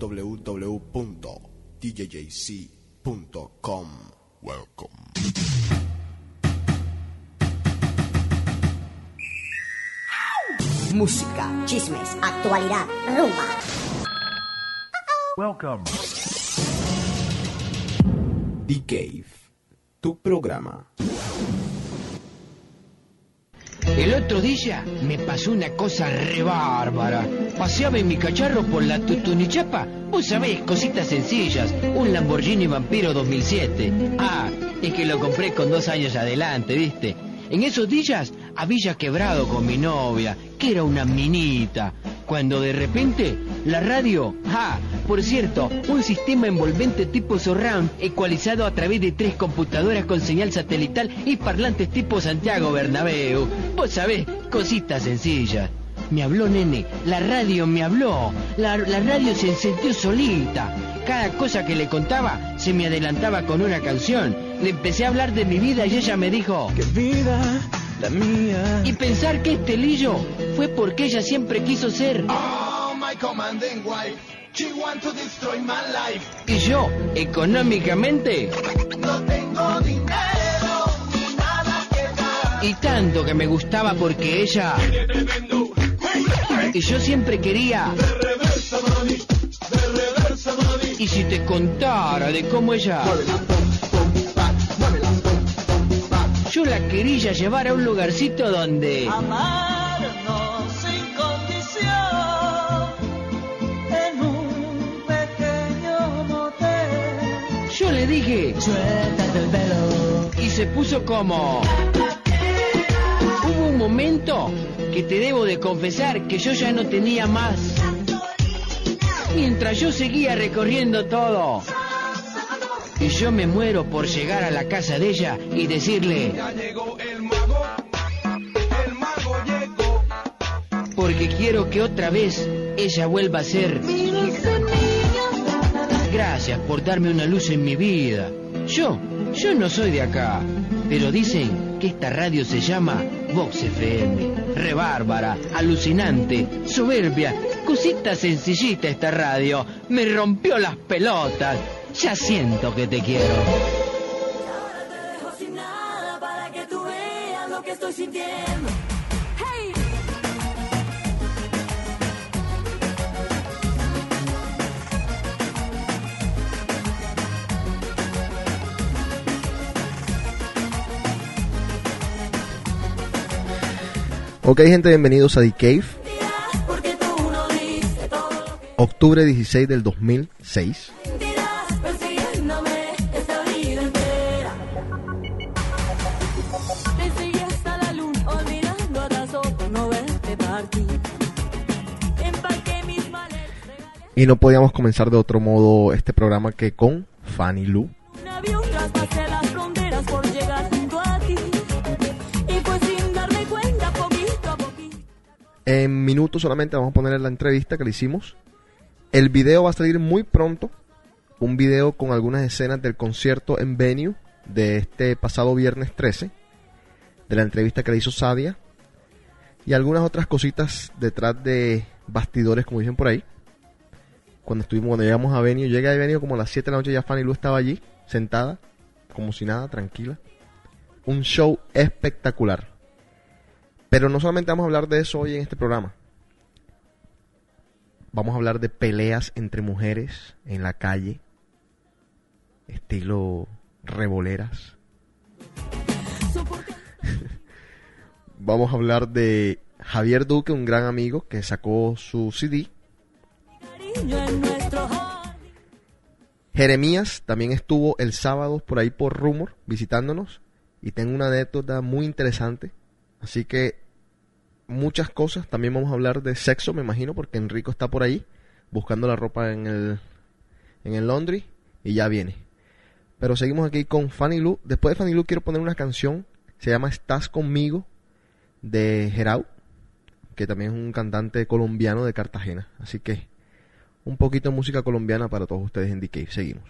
www.djjc.com. Welcome. Música, chismes, actualidad, rumba. Welcome. The Cave, tu programa. El otro día me pasó una cosa re bárbara. Paseaba en mi cacharro por la Tutunichapa. Vos sabés, cositas sencillas. Un Lamborghini Vampiro 2007. Ah, es que lo compré con dos años adelante, ¿viste? En esos días había quebrado con mi novia, que era una minita. Cuando de repente la radio, ah, por cierto, un sistema envolvente tipo surround ecualizado a través de tres computadoras con señal satelital y parlantes tipo Santiago Bernabéu. Vos sabés, cositas sencillas. Me habló nene, la radio me habló, la, la radio se encendió solita. Cada cosa que le contaba se me adelantaba con una canción. Le empecé a hablar de mi vida y ella me dijo... Qué vida la mía. Y pensar que este lillo fue porque ella siempre quiso ser. Oh, my commanding wife. She want to destroy my life. Y yo, económicamente, No tengo dinero ni nada que dar. y tanto que me gustaba porque ella... Y yo siempre quería... Reversa, mami. De reversa, mami. Y si te contara de cómo ella... Yo la quería llevar a un lugarcito donde... Amarnos sin condición en un pequeño motel. Yo le dije... Suéltate el pelo. Y se puso como... Hubo un momento que te debo de confesar que yo ya no tenía más. Mientras yo seguía recorriendo todo. Y yo me muero por llegar a la casa de ella y decirle, Ya llegó el mago. El mago llegó. porque quiero que otra vez ella vuelva a ser... Gracias por darme una luz en mi vida. Yo, yo no soy de acá, pero dicen que esta radio se llama Vox FM. Re bárbara, alucinante, soberbia, cosita sencillita esta radio. Me rompió las pelotas. Ya siento que te quiero. Ahora te dejo sin nada para que tú veas lo que estoy sintiendo. Hey. Ok gente, bienvenidos a The Cave, Dirás porque tú no diste todo lo que octubre 16 del 2006. Y no podíamos comenzar de otro modo este programa que con Fanny Lu. poquito. En minutos solamente vamos a poner la entrevista que le hicimos. El video va a salir muy pronto. Un video con algunas escenas del concierto en venue de este pasado viernes 13. De la entrevista que le hizo Sadia. Y algunas otras cositas detrás de bastidores, como dicen por ahí. Cuando estuvimos, cuando llegamos a venue, llega de venue como a las 7 de la noche, ya Fanny Lu estaba allí, sentada, como si nada, tranquila. Un show espectacular. Pero no solamente vamos a hablar de eso hoy en este programa. Vamos a hablar de peleas entre mujeres en la calle. Estilo revoleras. Vamos a hablar de Javier Duque, un gran amigo que sacó su CD. Jeremías también estuvo el sábado por ahí por Rumor visitándonos y tengo una anécdota muy interesante. Así que muchas cosas. También vamos a hablar de sexo, me imagino, porque Enrico está por ahí buscando la ropa en el, en el laundry y ya viene. Pero seguimos aquí con Fanny Lu. Después de Fanny Lu quiero poner una canción. Se llama Estás conmigo de Gerau, que también es un cantante colombiano de Cartagena. Así que un poquito de música colombiana para todos ustedes en DK. Seguimos.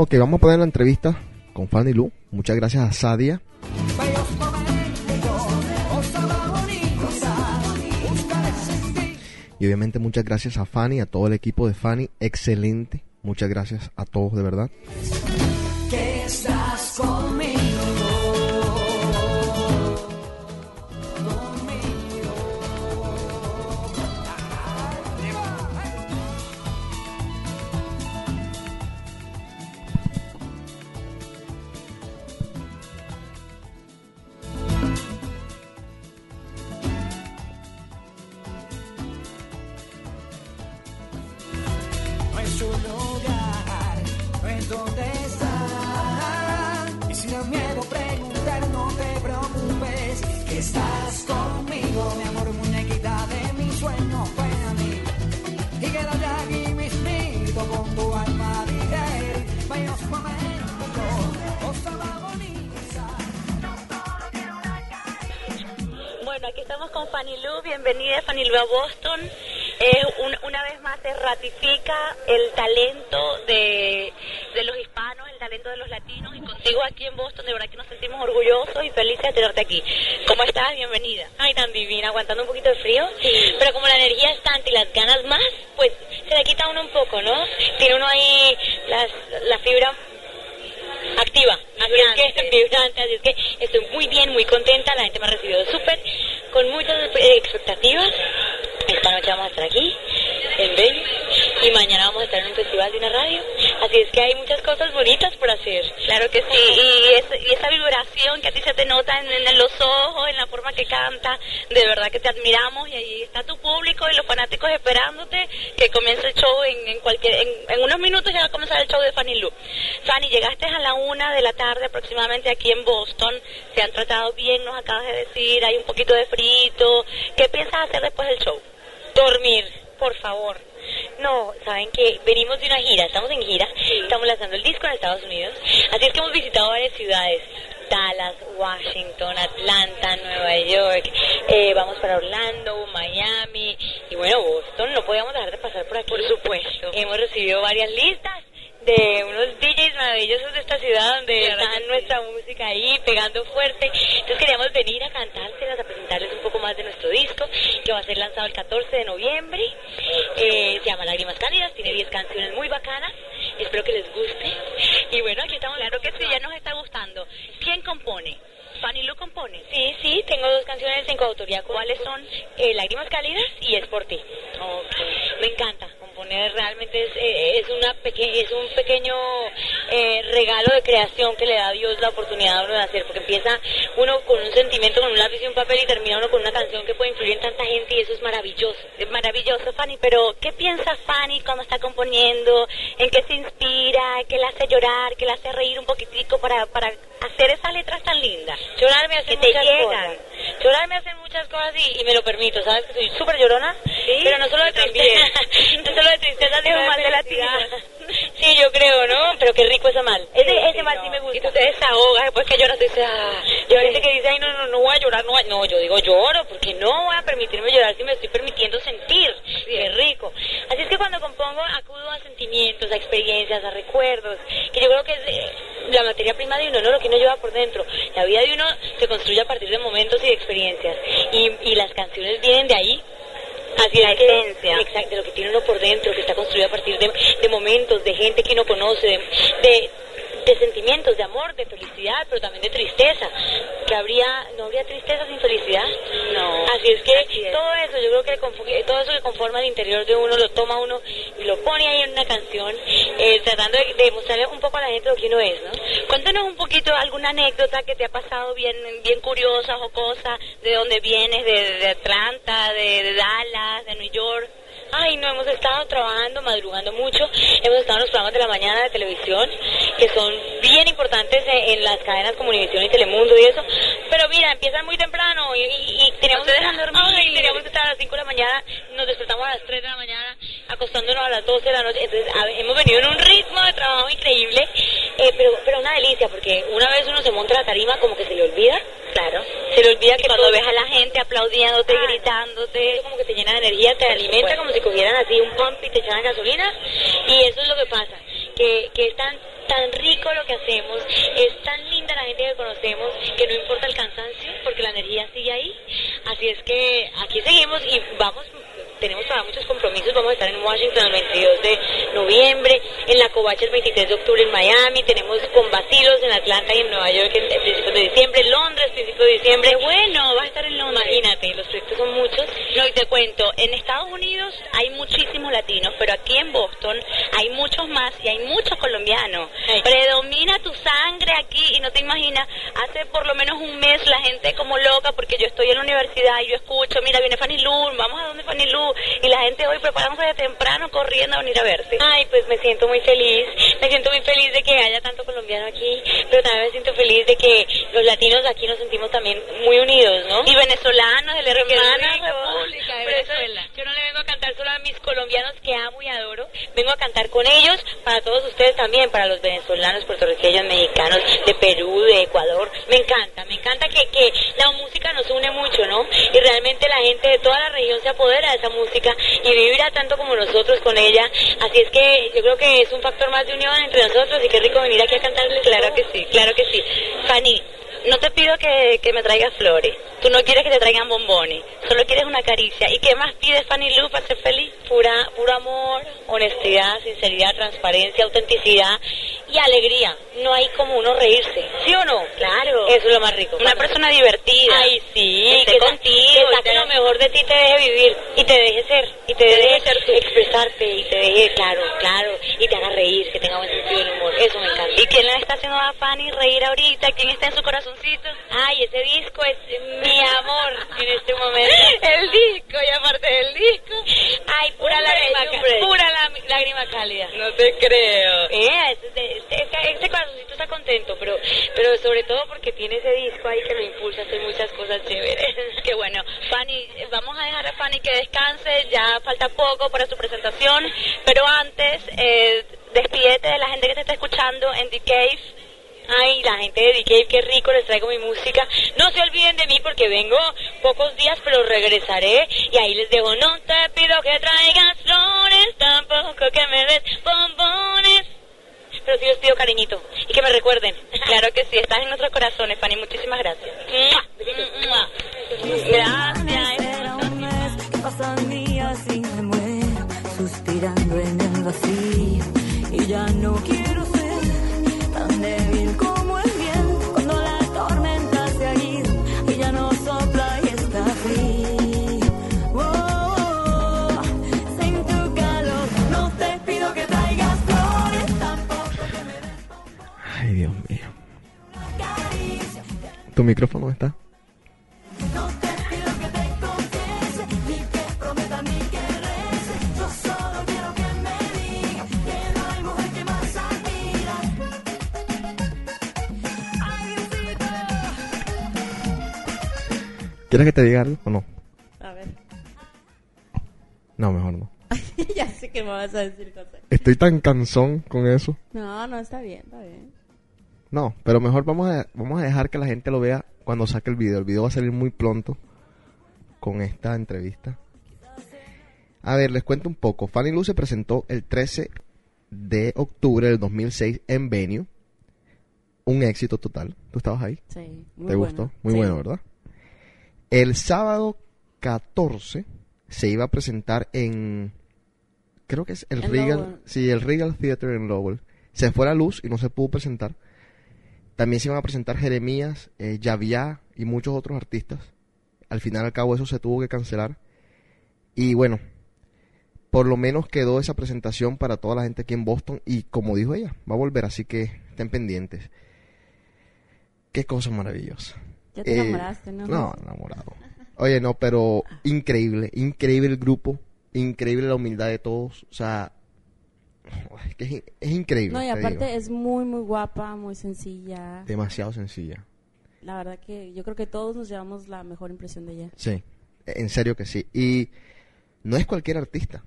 Ok, vamos a poner la entrevista con Fanny Lu. Muchas gracias a Sadia. Y obviamente muchas gracias a Fanny, a todo el equipo de Fanny. Excelente. Muchas gracias a todos de verdad. que estás. Conmigo. A Boston. Eh, un- una vez más se ratifica el talento de, de los hispanos, el talento de los latinos. Y contigo aquí en Boston, de verdad que nos sentimos orgullosos y felices de tenerte aquí. ¿Cómo estás? Bienvenida. Ay, tan divina, aguantando un poquito de frío. Pero como la energía es tanta y las ganas más, pues se le quita uno un poco, ¿no? Tiene uno ahí las, la fibra activa. Así es que, vibrante, así es que estoy muy bien, muy contenta. La gente me ha recibido súper, con muchas eh, expectativas. Esta noche vamos a estar aquí, en Venus, y mañana vamos a estar en un festival de una radio. Así es que hay muchas cosas bonitas por hacer. Claro que sí, y, es- esa vibración que a ti se te nota en, los ojos, en la forma que canta, de verdad que te admiramos y ahí está tu público y los fanáticos esperándote que comience el show en, en cualquier, en unos minutos ya va a comenzar el show de Fanny Lu. Fanny, llegaste a la una de la tarde aproximadamente aquí en Boston, se han tratado bien, nos acabas de decir, hay un poquito de frito, ¿qué piensas hacer después del show? Dormir, por favor. No, saben que venimos de una gira, estamos en gira, estamos lanzando el disco en Estados Unidos, así es que hemos visitado varias ciudades, Dallas, Washington, Atlanta, Nueva York, eh, vamos para Orlando, Miami y bueno, Boston, no podíamos dejar de pasar por aquí. Por supuesto. Hemos recibido varias listas de unos DJs maravillosos de esta ciudad donde sí. nuestra música ahí pegando fuerte. Entonces queríamos venir a cantárselas, a presentarles un poco más de nuestro disco, que va a ser lanzado el 14 de noviembre. Eh, se llama Lágrimas Cálidas, tiene 10 canciones muy bacanas. Espero que les guste. Y bueno, aquí estamos. Claro que sí, ya nos está gustando. ¿Quién compone? Fanny Lu compone. Sí, sí, tengo dos canciones en coautoría. ¿Cuáles son? Eh, Lágrimas Cálidas y Es por ti. Ok. Me encanta componer realmente es, eh, es, una peque- es un pequeño eh, regalo de creación que le da a Dios la oportunidad a uno de hacer, porque empieza uno con un sentimiento, con un lápiz y un papel y termina uno con una canción que puede influir en tanta gente y eso es maravilloso. Es maravilloso, Fanny, pero ¿qué piensa Fanny cuando está componiendo? ¿En qué se inspira? ¿Qué la hace llorar? ¿Qué la hace reír un poquitico para, para hacer esas letras tan lindas? Llorar me hace Que te muchas llegan. cosas. Llorar me hace muchas cosas y, y me lo permito, ¿sabes? Que soy súper llorona, Sí, pero no solo de tristeza, no solo de tristeza, de más de latina. Sí, yo creo, ¿no? Pero qué rico ese mal. Ese, Sí, ese sí, mal no. sí me gusta. Y tú te desahogas después que lloras, dices, ah, Y ahorita que dice, ay, no, no, no voy a llorar, no, voy a-". no, yo digo lloro, porque no voy a permitirme llorar si me estoy permitiendo sentir. Qué rico. Así es que cuando compongo acudo a sentimientos, a experiencias, a recuerdos, que yo creo que es eh, la materia prima de uno, ¿no? Lo que uno lleva por dentro. La vida de uno se construye a partir de momentos y de experiencias. Y, y las canciones vienen de ahí. Así La es que- esencia. Exacto, de lo que tiene uno por dentro, que está construido a partir de, de momentos, de gente que uno conoce, de, de, de sentimientos, de amor, de felicidad, pero también de tristeza. Que habría, no habría tristeza sin felicidad. No. Así es que Así es. todo eso, yo creo que todo eso que conforma el interior de uno, lo toma uno y lo pone ahí en una canción, eh, tratando de, de mostrarle un poco a la gente lo que uno es, ¿no? Cuéntanos un poquito alguna anécdota que te ha pasado bien, bien curiosa o cosa, de dónde vienes, de, de Atlanta, de, de Dallas, de New York. Ay, no, hemos estado trabajando, madrugando mucho. Hemos estado en los programas de la mañana de televisión, que son bien importantes en, en las cadenas como Univisión y Telemundo y eso. Pero mira, empiezan muy temprano y, y- y teníamos, te dejan dormir. Teníamos que estar a las 5 de la mañana, nos despertamos a las 3 de la mañana, acostándonos a las 12 de la noche. Entonces, a- hemos venido en un ritmo de trabajo increíble, eh, pero, pero una delicia, porque una vez uno se monta la tarima, como que se le olvida. Claro. Se le olvida que Cuando todo- ves a la gente aplaudiéndote, Ah, gritándote. como que te llena de energía, te alimenta como si cogieran así un pump y te echaran gasolina. Y eso es lo que pasa, que, que es tan, tan rico lo que hacemos, es tan linda la gente que conocemos, que no importa el cansancio, porque la energía sigue ahí. Así es que aquí seguimos y vamos, tenemos todavía muchos compromisos, vamos a estar en Washington el 22 de noviembre, en la Covacha el 23 de octubre en Miami, tenemos con Bacilos en Atlanta y en Nueva York en, en principios de diciembre, Londres principios de diciembre. Qué bueno, vas a estar en Londres. Imagínate, los proyectos son muchos. No, y te cuento, en Estados Unidos hay muchísimos latinos, pero aquí en Boston hay muchos más y hay muchos colombianos. Predomina tu sangre aquí y no te imaginas, hace por lo menos un mes la gente como loca porque yo estoy en la universidad y yo escucho, mira, viene Fanny Lu, vamos a donde Fanny Y la gente hoy preparándose de temprano corriendo a venir a verte. Ay, pues me siento muy feliz. Me siento muy feliz de que haya tanto colombiano aquí, pero también me siento feliz de que los latinos aquí nos sentimos también muy unidos, ¿no? Y venezolanos de la hermana república de eso Venezuela. yo no le vengo a cantar solo a mis colombianos que amo y adoro, vengo a cantar con ellos, para todos ustedes también, para los venezolanos, puertorriqueños, mexicanos, de Perú, de Ecuador. Me encanta, me encanta que, que la música nos une mucho, ¿no? Y realmente la gente de toda la región se apodera de esa música y vibra tanto como nosotros con ella. Así es que yo creo que es un factor más de unión entre nosotros y qué rico venir aquí a cantarles. Claro que sí, claro que sí. Fanny, no te pido que, que me traigas flores. Tú no quieres que te traigan bombones. Solo quieres una caricia. ¿Y qué más pides, Fanny Lu, para ser feliz? Pura, puro amor, honestidad, sinceridad, transparencia, autenticidad y alegría. No hay como uno reírse, ¿sí o no? Claro. Eso es lo más rico. Una persona divertida. Ay, sí, Esté que contigo, que saque lo mejor de ti, te deje vivir y te deje ser, y te, Te deje, deje ser tú. expresarte y te deje, claro, claro, y te haga reír, que tenga buen sentido del humor. Eso me encanta. ¿Y quién le está haciendo a Fanny reír ahorita? ¿Quién está en su corazoncito? Ay, ese disco es mi amor en este momento. El disco, y aparte del disco. Ay, pura Un lágrima, break, break. pura lá- lágrima cálida. No te creo. Eh, este, este, este- este corazoncito está contento, pero, pero sobre todo porque tiene ese disco ahí que lo impulsa a hacer muchas cosas chéveres. Qué bueno. Fanny, eh, vamos a dejar a Fanny que descanse, ya falta poco para su presentación, pero antes, eh, despídete de la gente que te está escuchando en The Cave. Ay, la gente de DK, qué rico, les traigo mi música. No se olviden de mí porque vengo pocos días, pero regresaré. Y ahí les dejo, no te pido que traigas flores, tampoco que me des bombones. Pero sí les pido cariñito y que me recuerden. Claro que sí, estás en nuestros corazones, Fanny. Muchísimas gracias. Gracias. Suspirando en el vacío. Y ya no quiero admira. Ay, Diosito. ¿Quieres que te diga algo o no? A ver. No, mejor no. ya sé que me vas a decir cosas. Estoy tan cansón con eso. No, no, está bien, está bien. No, pero mejor vamos a, vamos a dejar que la gente lo vea cuando saque el video. El video va a salir muy pronto con esta entrevista. A ver, les cuento un poco. Fanny Lu se presentó el 13 de octubre del 2006 en Venue. Un éxito total. ¿Tú estabas ahí? Sí, muy ¿Te bueno. gustó? Muy Sí. bueno, ¿verdad? El sábado 14 se iba a presentar en... Creo que es el En Regal... Lowell. Sí, el Regal Theater en Lowell. Se fue la luz y no se pudo presentar. También se iban a presentar Jeremías, eh, Yavia y muchos otros artistas. Al final al cabo eso se tuvo que cancelar. Y bueno, por lo menos quedó esa presentación para toda la gente aquí en Boston. Y como dijo ella, va a volver, así que estén pendientes. Qué cosa maravillosa. Ya te Eh, enamoraste, ¿no? No, enamorado. Oye, no, pero increíble, increíble el grupo, increíble la humildad de todos. O sea, es, que es, es increíble. No, y te aparte digo. es muy, muy guapa, muy sencilla. demasiado sencilla. La verdad que yo creo que todos nos llevamos la mejor impresión de ella. Sí, en serio que sí. Y no es cualquier artista.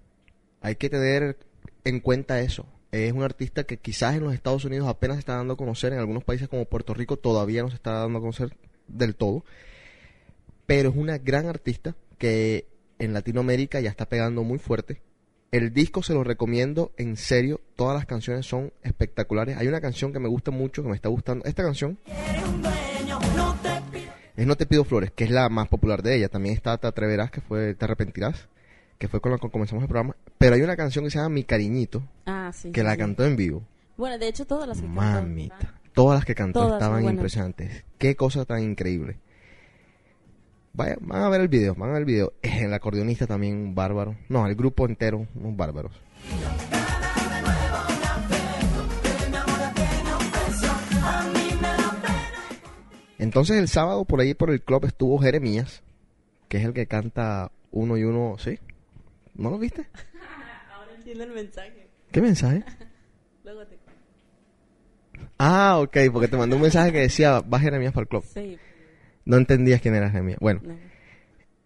Hay que tener en cuenta eso. Es un artista que quizás en los Estados Unidos apenas se está dando a conocer, en algunos países como Puerto Rico todavía no se está dando a conocer del todo. Pero es una gran artista que en Latinoamérica ya está pegando muy fuerte. El disco se lo recomiendo en serio, todas las canciones son espectaculares. Hay una canción que me gusta mucho, que me está gustando. Esta canción es No te pido flores, que es la más popular de ella. También está Te atreverás, que fue Te arrepentirás, que fue con la que comenzamos el programa. Pero hay una canción que se llama Mi cariñito, Ah, sí. que sí, la sí. cantó en vivo. Bueno, de hecho todas las que cantó. Todas las que cantó Todas estaban impresionantes. Qué cosa tan increíble. Vaya, van a ver el video, van a ver el video. El acordeonista también un bárbaro. No, el grupo entero, unos bárbaros. Entonces el sábado por ahí por el club estuvo Jeremías, que es el que canta uno y uno, ¿sí? ¿No lo viste? Ahora entiendo el mensaje. ¿Qué mensaje? Luego te Ah, ok, porque te mandó un mensaje que decía, va Jeremías para el club. Sí. No entendías quién era Jeremías. Bueno, No.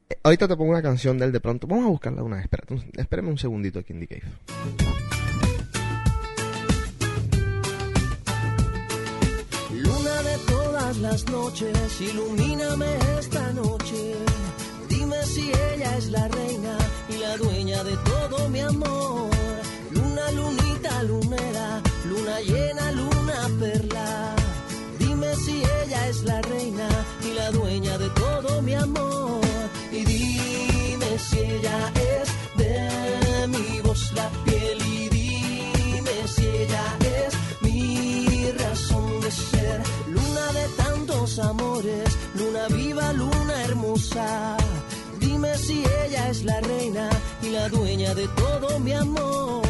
eh, ahorita te pongo una canción de él de pronto. Vamos a buscarla una vez. Espérate, un- espérame un segundito aquí en The Cave. Luna de todas las noches, ilumíname esta noche. Dime si ella es la reina y la dueña de todo mi amor. Luna, lunita, lunera, luna llena, luna perla. Si ella es la reina y la dueña de todo mi amor. Y dime si ella es de mi voz la piel y dime si ella es mi razón de ser. Luna de tantos amores, luna viva, luna hermosa. Dime si ella es la reina y la dueña de todo mi amor.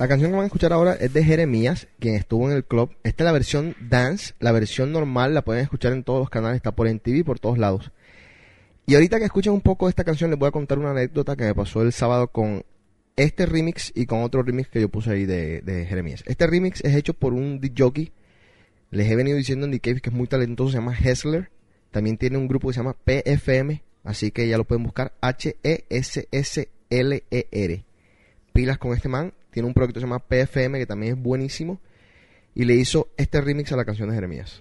La canción que van a escuchar ahora es de Jeremías, quien estuvo en el club. Esta es la versión dance, la versión normal la pueden escuchar en todos los canales, está por MTV y por todos lados. Y ahorita que escuchen un poco de esta canción les voy a contar una anécdota que me pasó el sábado con este remix y con otro remix que yo puse ahí de, Jeremías. Este remix es hecho por un jockey, les he venido diciendo en The que es muy talentoso, se llama Hessler. También tiene un grupo que se llama PFM, así que ya lo pueden buscar H-E-S-S-L-E-R pilas con este man. Tiene un proyecto que se llama PFM que también es buenísimo. Y le hizo este remix a la canción de Jeremías.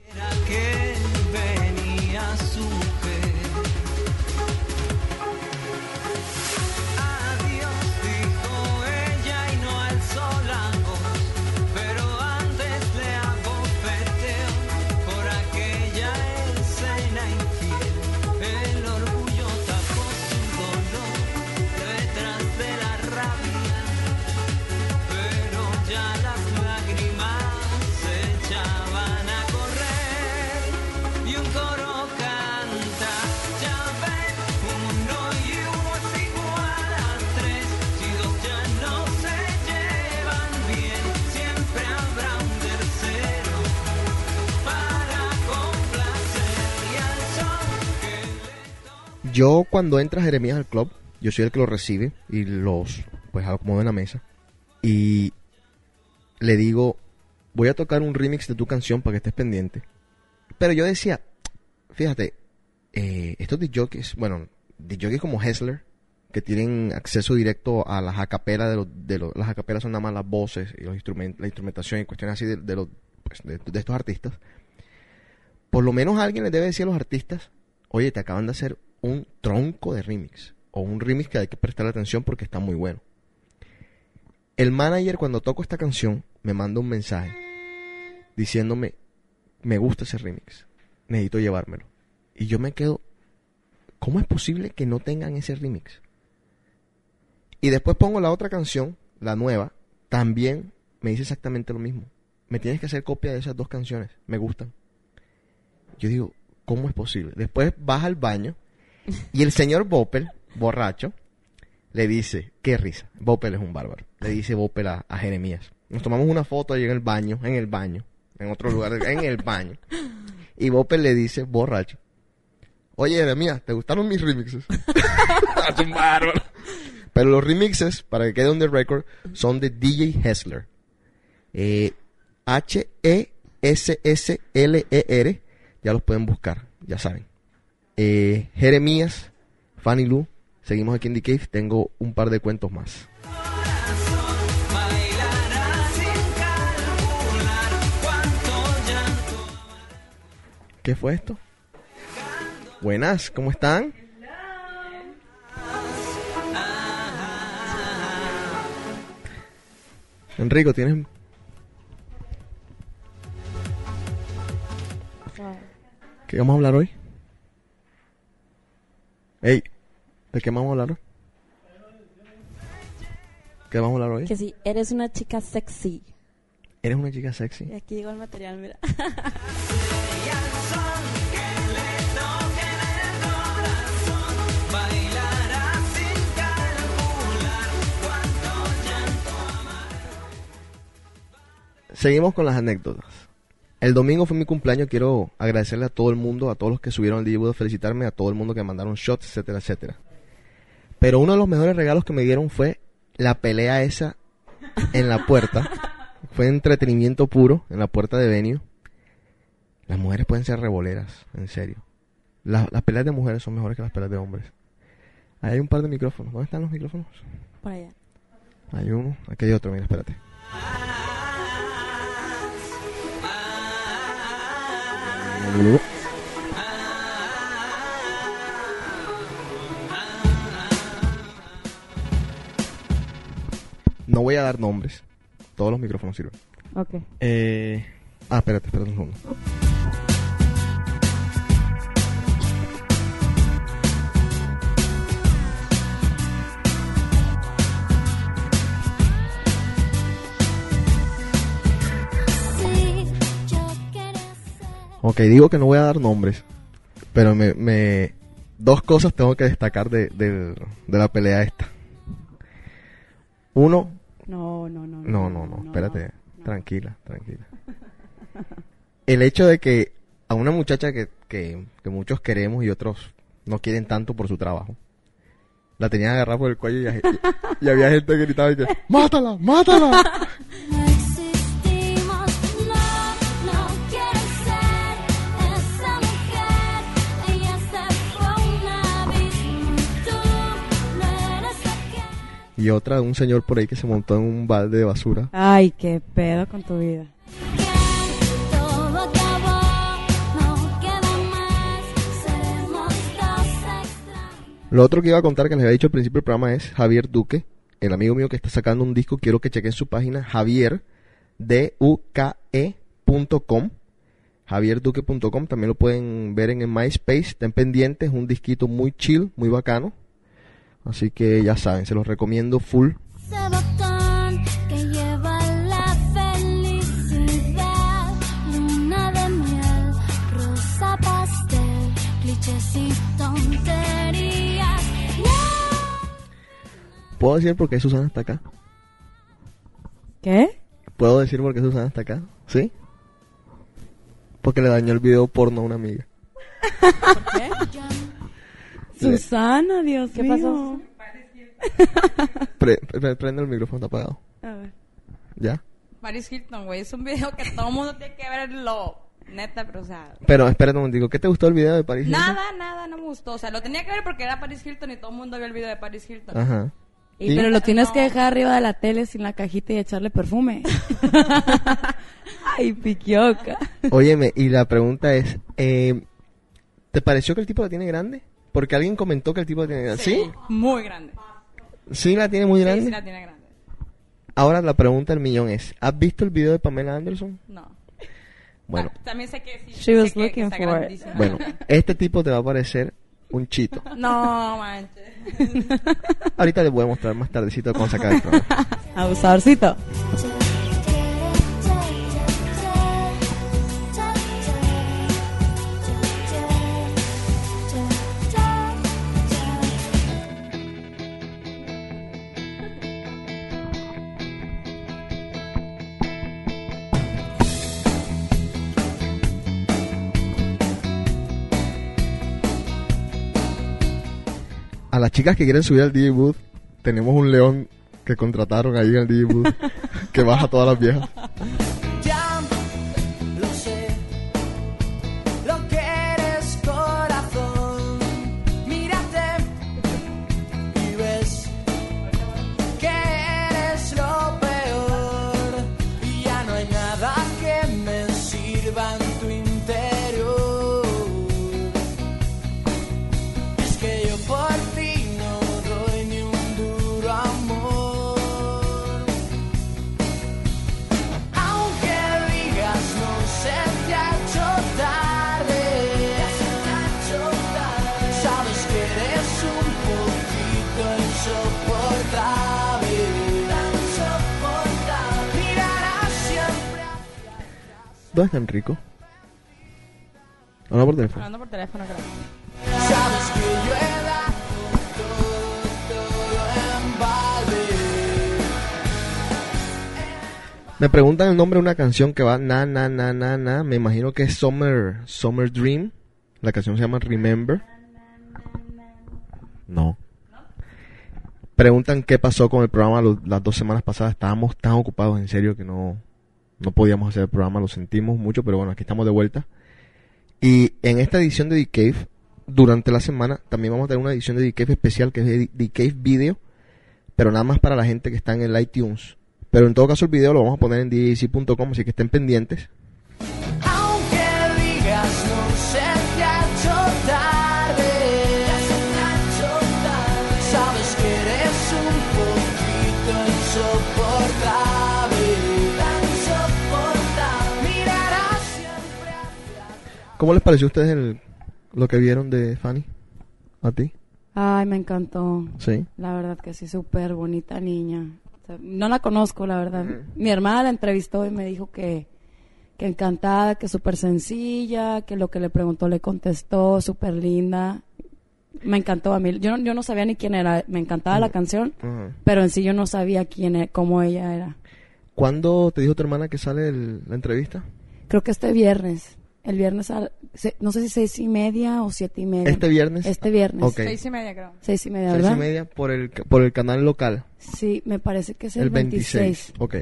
Yo cuando entra Jeremías al club, yo soy el que lo recibe y los pues acomodo en la mesa. Y le digo, voy a tocar un remix de tu canción para que estés pendiente. Pero yo decía, fíjate, eh, estos DJs, bueno, DJs como Hessler, que tienen acceso directo a las acapelas de los, de los, las acapelas son nada más las voces y los instrumentos, la instrumentación y cuestiones así de, los, pues, de, de estos artistas. Por lo menos alguien les debe decir a los artistas, oye, te acaban de hacer un tronco de remix. O un remix que hay que prestar atención porque está muy bueno. El manager cuando toco esta canción me manda un mensaje diciéndome, me gusta ese remix, necesito llevármelo. Y yo me quedo, ¿cómo es posible que no tengan ese remix? Y después pongo la otra canción, la nueva, también me dice exactamente lo mismo. Me tienes que hacer copia de esas dos canciones, me gustan. Yo digo, ¿cómo es posible? Después baja al baño y el señor Boppel, borracho, le dice, qué risa, Boppel es un bárbaro. Le dice Boppel a, a Jeremías. Nos tomamos una foto ahí en el baño, en el baño, en otro lugar, en el baño. Y Boppel le dice, borracho, oye Jeremías, ¿te gustaron mis remixes? es un bárbaro. Pero los remixes, para que quede on the record, son de DJ Hessler. Eh, H-E-S-S-L-E-R. Ya los pueden buscar, ya saben. Eh, Jeremías, Fanny Lu. Seguimos aquí en The Cave. Tengo un par de cuentos más. ¿Qué fue esto? Buenas, ¿cómo están? Enrico, ¿tienes ¿Qué vamos a hablar hoy? Ey, ¿de qué vamos a hablar hoy? ¿Qué vamos a hablar hoy? Que si eres una chica sexy. ¿Eres una chica sexy? Y aquí digo el material, mira. Seguimos con las anécdotas. El domingo fue mi cumpleaños, quiero agradecerle a todo el mundo, a todos los que subieron el DJ, felicitarme, a todo el mundo que mandaron shots, etcétera, etcétera. Pero uno de los mejores regalos que me dieron fue la pelea esa en la puerta. fue entretenimiento puro en la puerta de venue. Las mujeres pueden ser revoleras, en serio. La- las peleas de mujeres son mejores que las peleas de hombres. Ahí hay un par de micrófonos. ¿Dónde están los micrófonos? Por allá. Hay uno, aquí hay otro, mira, espérate. No voy a dar nombres. Todos los micrófonos sirven. Ok. Eh... Ah, espérate, espérate un segundo. Ok, digo que no voy a dar nombres, pero me, me dos cosas tengo que destacar de, de- de la pelea esta. Uno, No, no, no. no, no, no, espérate, tranquila, tranquila. El hecho de que a una muchacha que, que, que muchos queremos y otros no quieren tanto por su trabajo, la tenían agarrada por el cuello y, y había gente que gritaba y que, ¡mátala, mátala! Y otra, un señor por ahí que se montó en un balde de basura. Ay, qué pedo con tu vida. Lo otro que iba a contar que les había dicho al principio del programa es Javier Duque, el amigo mío que está sacando un disco. Quiero que chequen su página javier D-U-K-E.com. javierduque.com. También lo pueden ver en el MySpace. Estén pendientes, un disquito muy chill, muy bacano. Así que ya saben, se los recomiendo full. Ese botón que lleva la felicidad, luna de miel, rosa pastel, clichés y tonterías. ¿Puedo decir por qué Susana está acá? ¿Qué? ¿Puedo decir por qué Susana está acá? ¿Sí? Porque le dañó el video porno a una amiga. Susana, Dios ¿Qué mío. pasó? Pre- pre- prende el micrófono, está apagado. A ver. ¿Ya? Paris Hilton, güey, es un video que todo el mundo tiene que verlo. Neta, pero o sea... Pero espérate un momentico, ¿qué te gustó el video de Paris Hilton? Nada, nada, no me gustó. O sea, lo tenía que ver porque era Paris Hilton y todo el mundo vio el video de Paris Hilton. Ajá. Y, ¿Y? pero lo tienes que dejar arriba de la tele sin la cajita y echarle perfume. Ay, piquioca. Óyeme, y la pregunta es, eh, ¿te pareció que el tipo la tiene grande? Porque alguien comentó que el tipo tiene grande. ¿Sí? Muy grande. ¿Sí la tiene muy grande? sí la tiene grande. Ahora la pregunta del millón es, ¿has visto el video de Pamela Anderson? No. Bueno, También sé que sí. She sé was que- looking está for it. bueno, este tipo te va a parecer un chito. No, manches. Ahorita les voy a mostrar más tardecito cómo sacar el programa. Abusadorcito. A las chicas que quieren subir al DJ Booth, tenemos un león que contrataron ahí en el DJ Booth que baja a todas las viejas. ¿Dónde está Enrico? Habla por teléfono. Hablando por teléfono, creo. Sabes que. Me preguntan el nombre de una canción que va na na na na na. Me imagino que es Summer Summer Dream. La canción se llama Remember. No. Preguntan qué pasó con el programa las dos semanas pasadas. Estábamos tan ocupados en serio que no no podíamos hacer el programa. Lo sentimos mucho, pero bueno, aquí estamos de vuelta. Y en esta edición de The durante la semana, también vamos a tener una edición de The Cave especial que es The Video, pero nada más para la gente que está en el iTunes. Pero en todo caso el video lo vamos a poner en djc.com, así que estén pendientes. ¿Cómo les pareció a ustedes el- lo que vieron de Fanny? ¿A ti? Ay, me encantó. Sí. La verdad que sí, súper bonita niña. O sea, no la conozco, la verdad. Mi hermana la entrevistó y me dijo que, que encantada, que súper sencilla, que lo que le preguntó le contestó, súper linda. Me encantó a mí. Yo no, yo no sabía ni quién era. Me encantaba la canción, Ajá. pero en sí yo no sabía quién e- cómo ella era. ¿Cuándo te dijo tu hermana que sale el- la entrevista? Creo que este viernes. El viernes, al- se- no sé si seis y media o siete y media. ¿Este viernes? Este viernes. Ok. Seis y media, creo. Seis y media, Seis ¿verdad? y media por el, por el canal local. Sí, me parece que es el, El 26. Ok.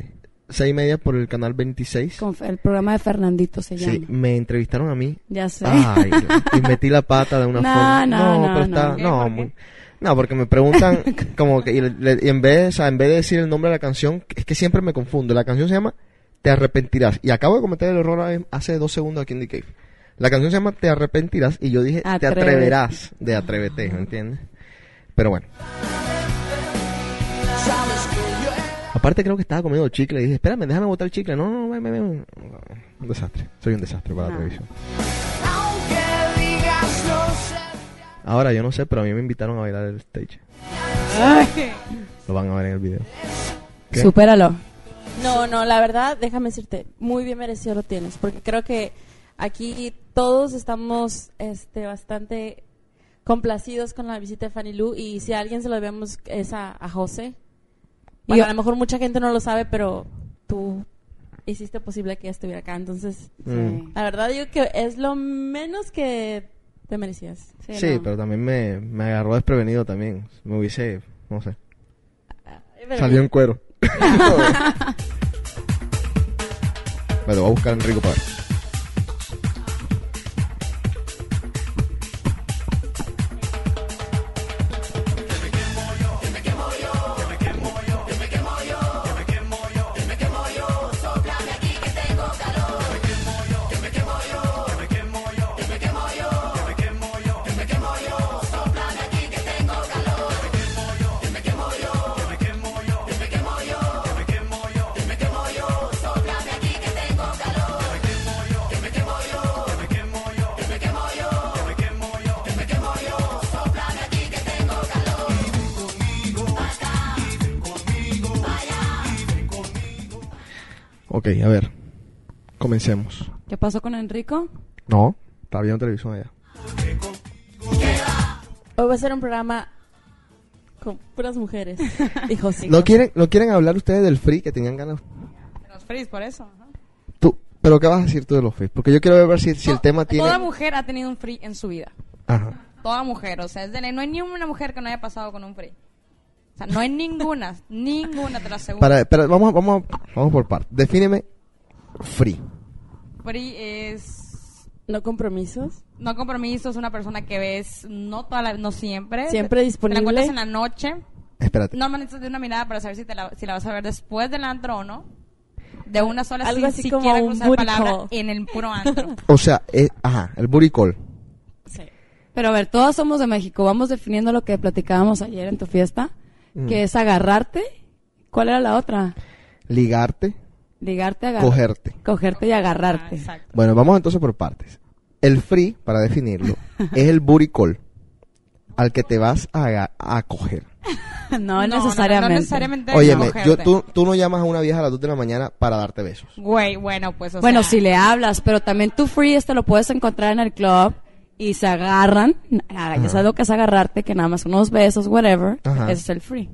Seis y media por el canal 26. Con el programa de Fernandito se llama. Sí, me entrevistaron a mí. Ya sé. Ay, y metí la pata de una No, forma. no, no, pero no. está, ¿Por qué? no, ¿Por muy- no, porque me preguntan como que y, le- y en vez, o sea, en vez de decir el nombre de la canción, es que siempre me confundo. La canción se llama Te arrepentirás y acabo de cometer el error hace dos segundos aquí en The Cave. La canción se llama Te arrepentirás y yo dije Te atreverás de atrévete, ¿me entiendes? Pero bueno. Aparte creo que estaba comiendo chicle y dije, espérame, déjame botar el chicle. No, no, ven, ven, ven. Un desastre. Soy un desastre para la No. televisión. No. Ahora yo no sé, pero a mí me invitaron a bailar el stage. Lo van a ver en el video. ¿Qué? Supéralo. No, no, la verdad, déjame decirte, muy bien merecido lo tienes, porque creo que aquí todos estamos este, bastante complacidos con la visita de Fanny Lu y si a alguien se lo debemos es a, a José. Bueno, Yo- a lo mejor mucha gente no lo sabe, pero tú hiciste posible que ella estuviera acá, entonces Mm. la verdad digo que es lo menos que Te merecías. Sí, pero también me, me agarró desprevenido también. Me hubiese, no sé. pero- Salió en cuero. lo voy a buscar en Rico para Ok, a ver. Comencemos. ¿Qué pasó con Enrico? No, está viendo televisión allá. Hoy va a ser un programa con puras mujeres. Hijos, hijos. ¿No quieren, ¿No quieren hablar ustedes del free que tenían ganas? Los frizz, por eso. ajá. Tú, ¿Pero qué vas a decir tú de los free? Porque yo quiero ver si, si el tema tiene... Toda mujer ha tenido un free en su vida. Ajá. Toda mujer, o sea, es de ley. No hay ni una mujer que no haya pasado con un free. O sea, no hay ninguna, ninguna, te lo aseguro. Para, pero vamos, vamos, vamos por partes. Defíneme free. Free es No compromisos. no compromiso, es una persona que ves no toda la, no siempre. Siempre disponible. Te la encuentras en la noche. Espérate. No necesitas de una mirada para saber si, te la, si la vas a ver después del antro o no. De una sola Algo sin así como siquiera un cruzar booty palabra call. en el puro antro. O sea, eh, ajá, el booty call. Pero a ver, todos somos de México. Vamos definiendo lo que platicábamos ayer en tu fiesta, Mm. que es agarrarte. ¿Cuál era la otra? Ligarte. Ligarte, agarrarte. Cogerte. Cogerte y agarrarte. Bueno, vamos entonces por partes. El free, para definirlo, es el booty call al que te vas a, a coger. no, no, necesariamente. no necesariamente Óyeme, yo, tú, tú no llamas a una vieja a las 2 de la mañana para darte besos. Güey, bueno, pues o bueno, sea, si le hablas, pero también tu free este lo puedes encontrar en el club y se agarran. Ya sabes lo que es agarrarte, que nada más unos besos, whatever. Ajá. Ese es el free.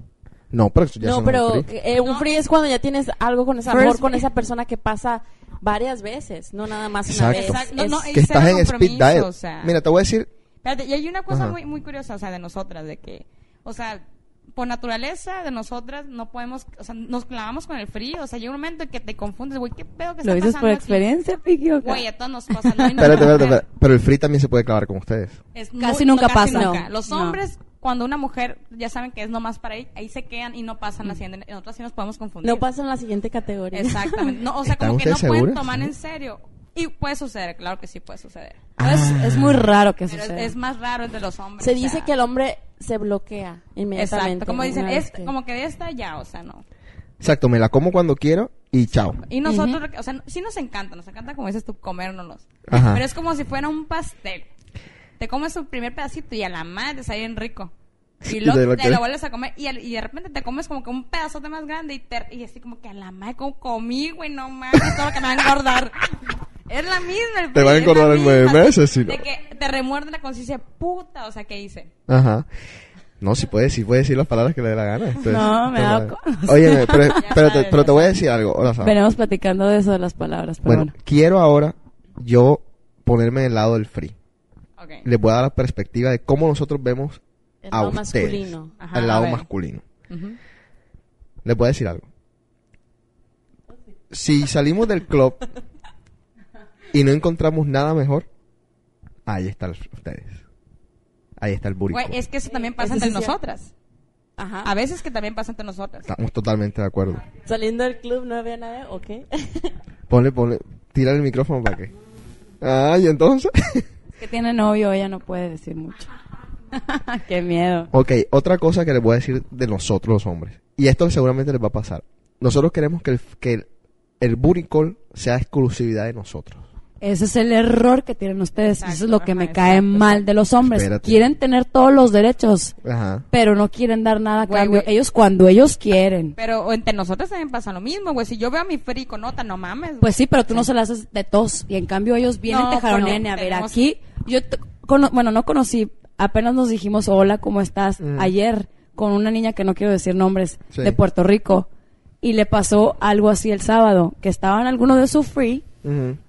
No, pero eso ya No, pero free. eh, un free es cuando ya tienes algo con ese First amor con esa persona que pasa varias veces, no nada más Exacto. una vez. Exacto. No, Es- no, que estás en speed compromiso, dial. o sea. Mira, te voy a decir, Espérate, y hay una cosa Ajá. muy, muy curiosa, o sea, de nosotras, de que, o sea, por naturaleza de nosotras no podemos, o sea, nos clavamos con el frío, o sea, llega un momento en que te confundes, güey, ¿qué pedo que ¿Lo está dices pasando por aquí? experiencia, Piqui? o qué? Güey, a todos nos pasa. No espérate, espérate, espérate, pero el free también se puede clavar con ustedes. es Casi muy- nunca no, casi pasa. nunca. No. Los No. hombres, cuando una mujer ya saben que es nomás para ahí, ahí se quedan y no pasan la siguiente. En otras sí nos podemos confundir. no pasa en la siguiente categoría. Exactamente. No, o sea, ¿Están como que no ustedes pueden seguras? tomar en serio. Y puede suceder, claro que sí puede suceder. Es, es muy raro que Pero es, suceda. es más raro el de los hombres. Se o dice sea, que el hombre se bloquea inmediatamente. Exacto, como dicen, es que- como que de esta ya, o sea, no. Exacto, me la como cuando quiero y chao. Y nosotros, o sea, sí nos encanta, nos encanta como dices tú, comérnoslos. Ajá. Pero es como si fuera un pastel. Te comes su primer pedacito y a la madre te sale bien rico. Y Y luego lo te lo vuelves a comer y, al- y de repente te comes como que un pedazote más grande y, te, y así como que a la madre como comí, güey, no mames, todo lo que me va a engordar. Es la misma. el Te va a engordar en nueve meses, si no. De que te remuerde la conciencia, puta, o sea, ¿qué hice? Ajá. No, si puede, si puede decir las palabras que le dé la gana. Entonces, No, me da Óyeme, pero, pero, te, pero te voy a decir algo. Hola, Sara. Venimos platicando de eso de las palabras, pero Bueno, bueno. quiero ahora yo ponerme del lado del free. Ok. Les voy a dar la perspectiva de cómo nosotros vemos El a lado ustedes. masculino. Ajá, al a lado masculino. Ujú. Les voy a decir algo. Si salimos del club y no encontramos nada mejor, ahí están ustedes. Ahí está el. Güey, es que eso también pasa entre es nosotras. Ajá. A veces que también pasa entre nosotras. Estamos totalmente de acuerdo. Saliendo del club no había nadie, ¿ok? Ponle, ponle, tira el micrófono para que. Ah, y entonces. que tiene novio, ella no puede decir mucho. Qué miedo. ok, otra cosa que les voy a decir de nosotros los hombres. Y esto seguramente les va a pasar. Nosotros queremos que el, que el, el booty call sea exclusividad de nosotros. Ese es el error que tienen ustedes. eso es lo que me cae exacto, mal de los hombres. Espérate. Quieren tener todos los derechos, Ajá. pero no quieren dar nada a Güey, cambio. güey. Ellos cuando ellos quieren. Pero entre nosotros también pasa lo mismo, güey. Si yo veo a mi free con nota, no mames. güey. Pues sí, pero tú no se las haces de tos. Y en cambio ellos vienen, No, te jaronean y a ver, tenemos- aquí, yo, cono- bueno, no conocí, apenas nos dijimos hola, ¿cómo estás? Mm. Ayer con una niña que no quiero decir nombres, Sí. de Puerto Rico. Y le pasó algo así el sábado, que estaban algunos de su free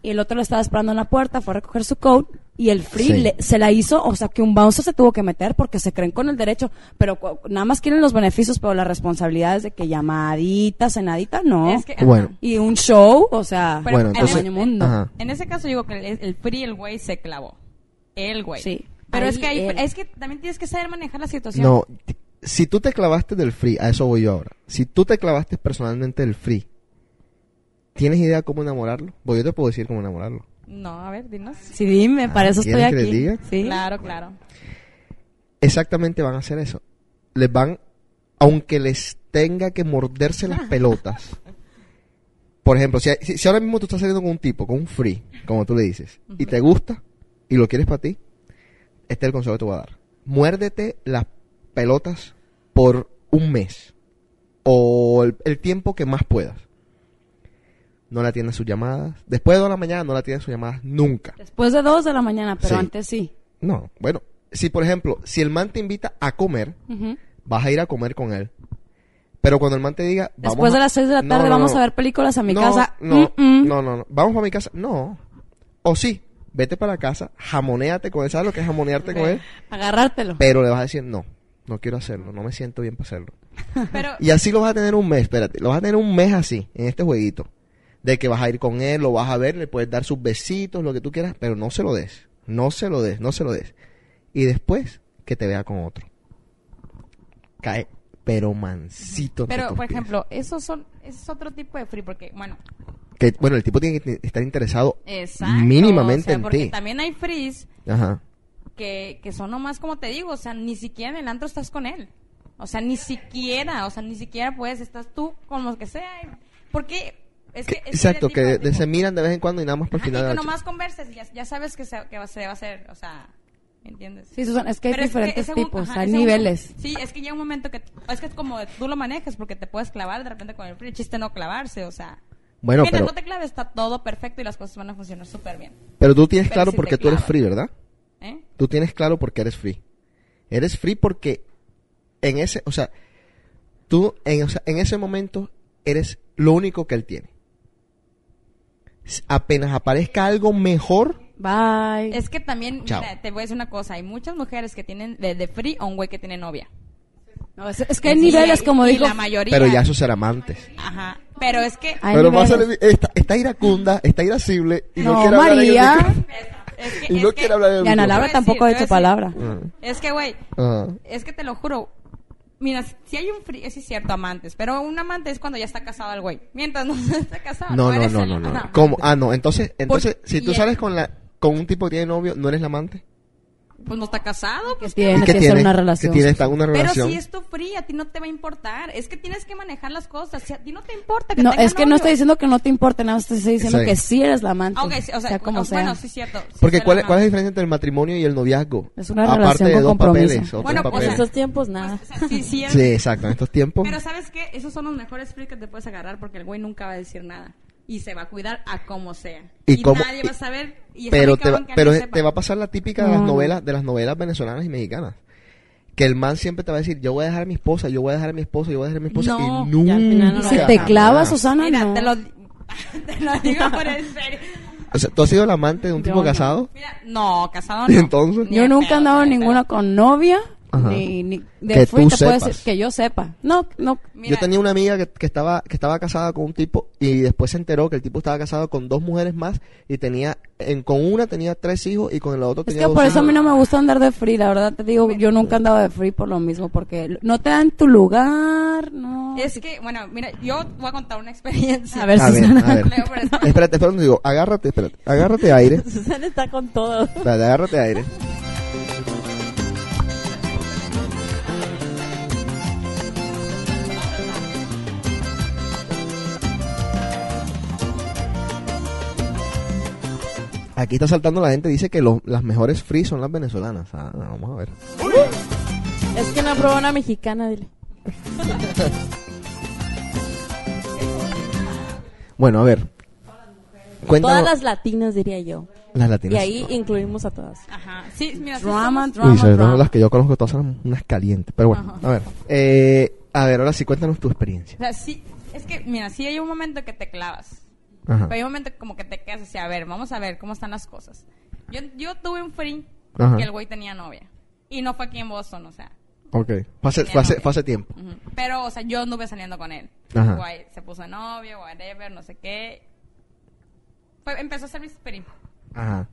Y el otro le estaba esperando en la puerta, fue a recoger su coat y el free Sí. le- se la hizo, o sea que un bouncer se tuvo que meter porque se creen con el derecho, pero nada más quieren los beneficios, pero las responsabilidades de que llamadita, cenadita, no. Es que- Bueno. Y un show, o sea, Pero Bueno, en ese- mundo. Ajá. En ese caso, digo que el, el free, el güey, se clavó. El güey. Sí. Pero es que, hay- es que también tienes que saber manejar la situación. No, si tú te clavaste del free, a eso voy yo ahora. Si tú te clavaste personalmente del free, ¿tienes idea cómo enamorarlo? Pues yo te puedo decir cómo enamorarlo. No, a ver, dinos. Sí, dime, para eso estoy ¿quieres que les aquí. diga? Sí. Claro, claro. Exactamente van a hacer eso. Les van, aunque les tenga que morderse las pelotas. Por ejemplo, si, si, si ahora mismo tú estás saliendo con un tipo, con un free, como tú le dices, y te gusta y lo quieres para ti, este es el consejo que te voy a dar. Muérdete las pelotas por un mes o el, el tiempo que más puedas. No le atiendas sus llamadas. Después de dos de la mañana no le atiendas sus llamadas nunca. Después de dos de la mañana, pero Sí. antes sí. No, bueno, si por ejemplo, si el man te invita a comer, vas a ir a comer con él. Pero cuando el man te diga, vamos Después de las seis de la tarde no, vamos no. a ver películas a mi casa. No, no, no, no. Vamos para mi casa. No. O sí, vete para la casa, jamoneate con él. ¿Sabes lo que es jamonearte con él? Agarrártelo. Pero le vas a decir, no, no quiero hacerlo, no me siento bien para hacerlo. Pero, Y así lo vas a tener un mes, espérate, lo vas a tener un mes así, en este jueguito. De que vas a ir con él, lo vas a ver, le puedes dar sus besitos, lo que tú quieras, pero no se lo des. No se lo des, no se lo des. Y después, que te vea con otro. Cae, pero mansito. pero por pies. ejemplo, esos son, ese es otro tipo de free, porque, bueno, Que, bueno, el tipo tiene que estar interesado exacto. mínimamente o sea, en porque ti. también hay frees Ajá. que, que son nomás como te digo, o sea, ni siquiera en el antro estás con él. O sea, ni siquiera, o sea, ni siquiera puedes, estás tú con lo que sea. Porque es que... es que Exacto, de que tipo- de- tipo- se miran de vez en cuando y nada más por final y de que la noche. nomás converses y ya, ya sabes que se, que va, se va a hacer, o sea, ¿me entiendes? Sí, Susan, es que hay Pero diferentes tipos, ajá, hay ese un- niveles. sí, es que llega un momento que, es que es como tú lo manejas porque te puedes clavar de repente con el free, el chiste no clavarse, o sea... Bueno, mientras pero, no te claves está todo perfecto y las cosas van a funcionar súper bien. pero tú tienes Pero claro si porque tú eres free, ¿verdad? ¿Eh? Tú tienes claro por qué eres free. Eres free porque en ese, o sea, tú en, o sea, en ese momento eres lo único que él tiene. Apenas aparezca algo mejor, Bye. Es que también, Chao. mira, te voy a decir una cosa, hay muchas mujeres que tienen de, de free a un güey que tiene novia. No, es, es que hay Sí, niveles, como y dijo. la mayoría. pero ya esos serán amantes. Ajá, pero es que... Hay pero más está, está iracunda, está irascible y no, No, quiere hablar María. micrófono. Es que, Y es no que- quiere hablar el Y Ana. Laura tampoco ha dicho palabra. Es que, güey, Ajá. es que te lo juro. Mira, si hay un free, sí es cierto, amantes, pero un amante es cuando ya está casado el güey. Mientras no está casado, No, no, no, no, no. ¿Cómo? Ah, no. Entonces, entonces, si tú sales con la con un tipo que tiene novio, ¿no eres la amante? Pues no está casado, pues Tiene ¿Y que qué ser tiene? una Que relación. tiene está una Pero relación. si es tu free, a ti no te va a importar. Es que tienes que manejar las cosas. Si a ti no te importa que No, es que no estoy diciendo que no te importe, nada más te estoy diciendo Sí. que sí eres la amante. Ah, ok, sí, o sea, como o- sea. bueno, sí cierto. sí Porque ¿cuál, es la diferencia entre el matrimonio y el noviazgo? Es una Aparte relación de con dos compromiso. papeles, Bueno, pues, En esos tiempos, nada. Sí, sí, eres- Sí, exacto. En estos tiempos. Pero ¿sabes qué? Esos son los mejores free que te puedes agarrar porque el güey nunca va a decir nada. Y se va a cuidar a como sea. ¿Y Y, cómo- nadie va a saber. Y pero te va, pero te va a pasar la típica de las No. novelas de las novelas venezolanas y mexicanas. Que el man siempre te va a decir, yo voy a dejar a mi esposa, yo voy a dejar a mi esposa, yo voy a dejar a mi esposa. No, y nunca. no Si te clavas. Susana, Mira, no. te lo, te lo digo por en serio. O sea, ¿tú has sido el amante de un Yo tipo no. casado? Mira, no, casado ¿Y no. entonces? Yo nunca he andado ninguna con novia. Ni, ni de Que free tú sepas. decir- que yo sepa. No, no. Mira, Yo tenía una amiga que, que estaba que estaba casada con un tipo y después se enteró que el tipo estaba casado con dos mujeres más y tenía en, con una tenía tres hijos y con el otro Es tenía que dos por eso a mí no me gusta andar de free, la verdad te digo, yo nunca andaba de free por lo mismo, porque no te dan tu lugar, no. Es que, bueno, mira, yo voy a contar una experiencia. A ver, A ver, Susana. a ver. Leo, está- Espérate, espérate, digo, agárrate, espérate, agárrate aire, Susana está con todo. espérate, agárrate aire. Aquí está saltando la gente, dice que lo- las mejores free son las venezolanas. Ah, vamos a ver. Es que no probó una mexicana, dile. Bueno, a ver. Cuéntanos. Todas las latinas, diría yo. Las latinas. Y ahí incluimos a todas. Ajá. Sí, mira, Drama, somos- drama, Uy, las que yo conozco todas son unas calientes. Pero bueno, Ajá. a ver. Eh, a ver, ahora sí, cuéntanos tu experiencia. O sea, sí, es que, mira, sí hay un momento que te clavas. Ajá. Pero hay un momento como que te quedas así, a ver, vamos a ver cómo están las cosas. Yo, yo tuve un free Ajá. que el güey tenía novia. Y no fue aquí en Boston, o sea. Ok. Fue hace, fue hace- fue hace tiempo. Ujú. Pero, o sea, yo anduve saliendo con él. Ajá. Guay, se puso novio, whatever, no sé qué. Fue, empezó a ser mi free. Ajá.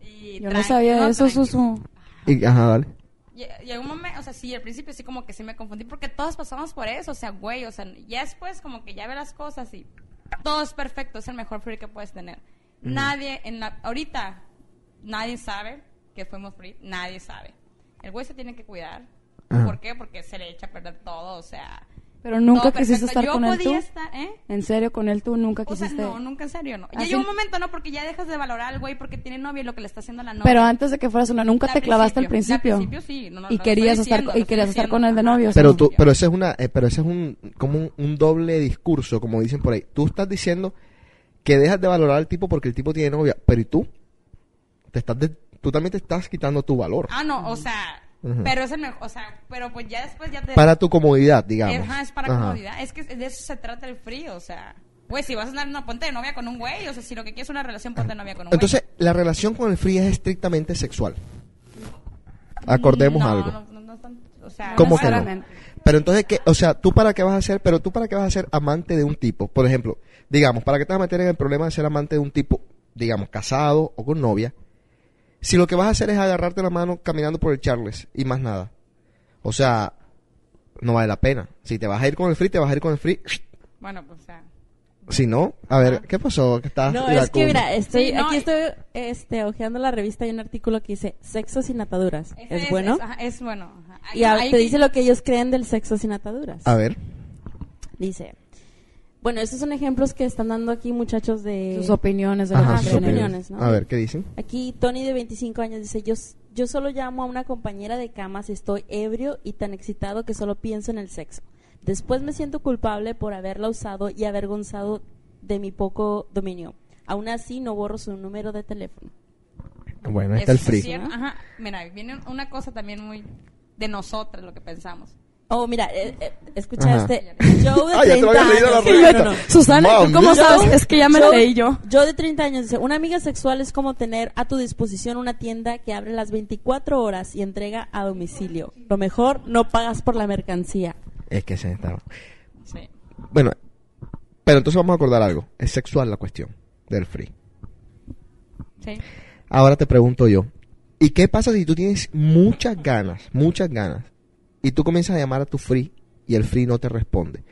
Y Yo no sabía eso, tranqui. Susu. Y, ajá, dale. Lle- Llegó un momento, o sea, sí, al principio sí como que sí me confundí porque todos pasamos por eso, o sea, güey, o sea, ya después como que ya ve las cosas y todo es perfecto, es el mejor free que puedes tener. Nadie, en la, ahorita, nadie sabe que fuimos free, nadie sabe. El güey se tiene que cuidar. Ajá. ¿Por qué? Porque se le echa a perder todo, o sea... Pero nunca quisiste estar Yo con él tú. estar, ¿eh? En serio, con él tú nunca O sea, quisiste. no, nunca en serio, no. Ya Así- llegó un momento, ¿no? Porque ya dejas de valorar al güey porque tiene novia y lo que le está haciendo a la novia. Pero antes de que fueras una, nunca te clavaste al principio. Al principio sí, no, no, y lo querías estoy estar diciendo, y querías estar con él de novio. Pero ¿sí? tú, pero ese es una, eh, pero ese es un, como un, un doble discurso, como dicen por ahí. Tú estás diciendo que dejas de valorar al tipo porque el tipo tiene novia, pero ¿y tú? Te estás de- tú también te estás quitando tu valor. Ah, no, o sea, Pero es el mejor, o sea, pero pues ya después ya te... Para tu comodidad, digamos. Ajá, es para Ajá. comodidad. Es que de eso se trata el frío, o sea... Güey, si vas a andar una ponte de novia con un güey, o sea, si lo que quieres es una relación, ponte de novia con un Entonces, la relación con el free es estrictamente sexual. Acordemos No, algo. no, no, o sea, ¿Cómo que no? Pero entonces, ¿qué? O sea, ¿tú para qué vas a ser? Pero tú para qué vas a ser amante de un tipo. Por ejemplo, digamos, ¿para qué te vas a meter en el problema de ser amante de un tipo, digamos, casado o con novia? Si lo que vas a hacer es agarrarte la mano caminando por el Charles y más nada. O sea, no vale la pena. Si te vas a ir con el free, te vas a ir con el free. Bueno, pues, o sea... Si no, a ver, ¿qué pasó? ¿Qué estás No, es que mira, estoy, Sí, no, aquí y- estoy este, hojeando la revista y un artículo que dice sexo sin ataduras. ¿Es, bueno? ajá, Es, bueno. ajá. y Ahí- a- ahí te dice lo que ellos creen del sexo sin ataduras. A ver. Dice, bueno, estos son ejemplos que están dando aquí muchachos de... Sus opiniones de Ajá, sus opiniones, ¿no? A ver, ¿qué dicen? Aquí Tony de 25 años dice, yo, yo solo llamo a una compañera de cama si estoy ebrio y tan excitado que solo pienso en el sexo. Después me siento culpable por haberla usado y avergonzado de mi poco dominio. Aún así no borro su número de teléfono. Bueno, ahí está el es free. cierto, Ajá, mira, viene una cosa también muy de nosotras, lo que pensamos. Oh, mira, eh, eh, escucha este Joe de Ah, ya te 30 lo había leído la años. revista. Susana, ¿tú cómo sabes? Es que ya me la leí yo. Joe de 30 años dice, una amiga sexual es como tener a tu disposición una tienda que abre las 24 horas y entrega a domicilio. Lo mejor, no pagas por la mercancía. Es que se está. Sí. Bueno, pero entonces vamos a acordar algo. Es sexual la cuestión del free. Sí. Ahora te pregunto yo. ¿Y qué pasa si tú tienes muchas ganas, muchas ganas, y tú comienzas a llamar a tu free y el free no te responde?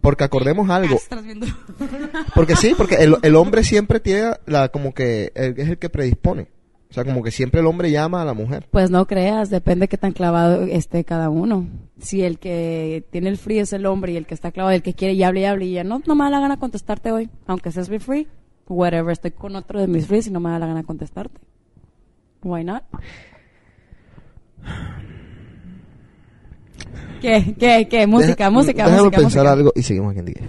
Porque acordemos algo. Estás viendo. Porque sí, porque el, el hombre siempre tiene la como que el- es el que predispone. O sea, como que siempre el hombre llama a la mujer. Pues no creas, depende qué tan clavado esté cada uno. Si el que tiene el free es el hombre y el que está clavado, el que quiere y hable y hable y ya no, no me da la gana contestarte hoy, aunque seas mi free, whatever, estoy con otro de mis frees y no me da la gana contestarte. Why not? ¿Qué? ¿Qué? ¿Qué? Música, Deja- música, Déjame música, pensar música. algo y seguimos aquí en DJ.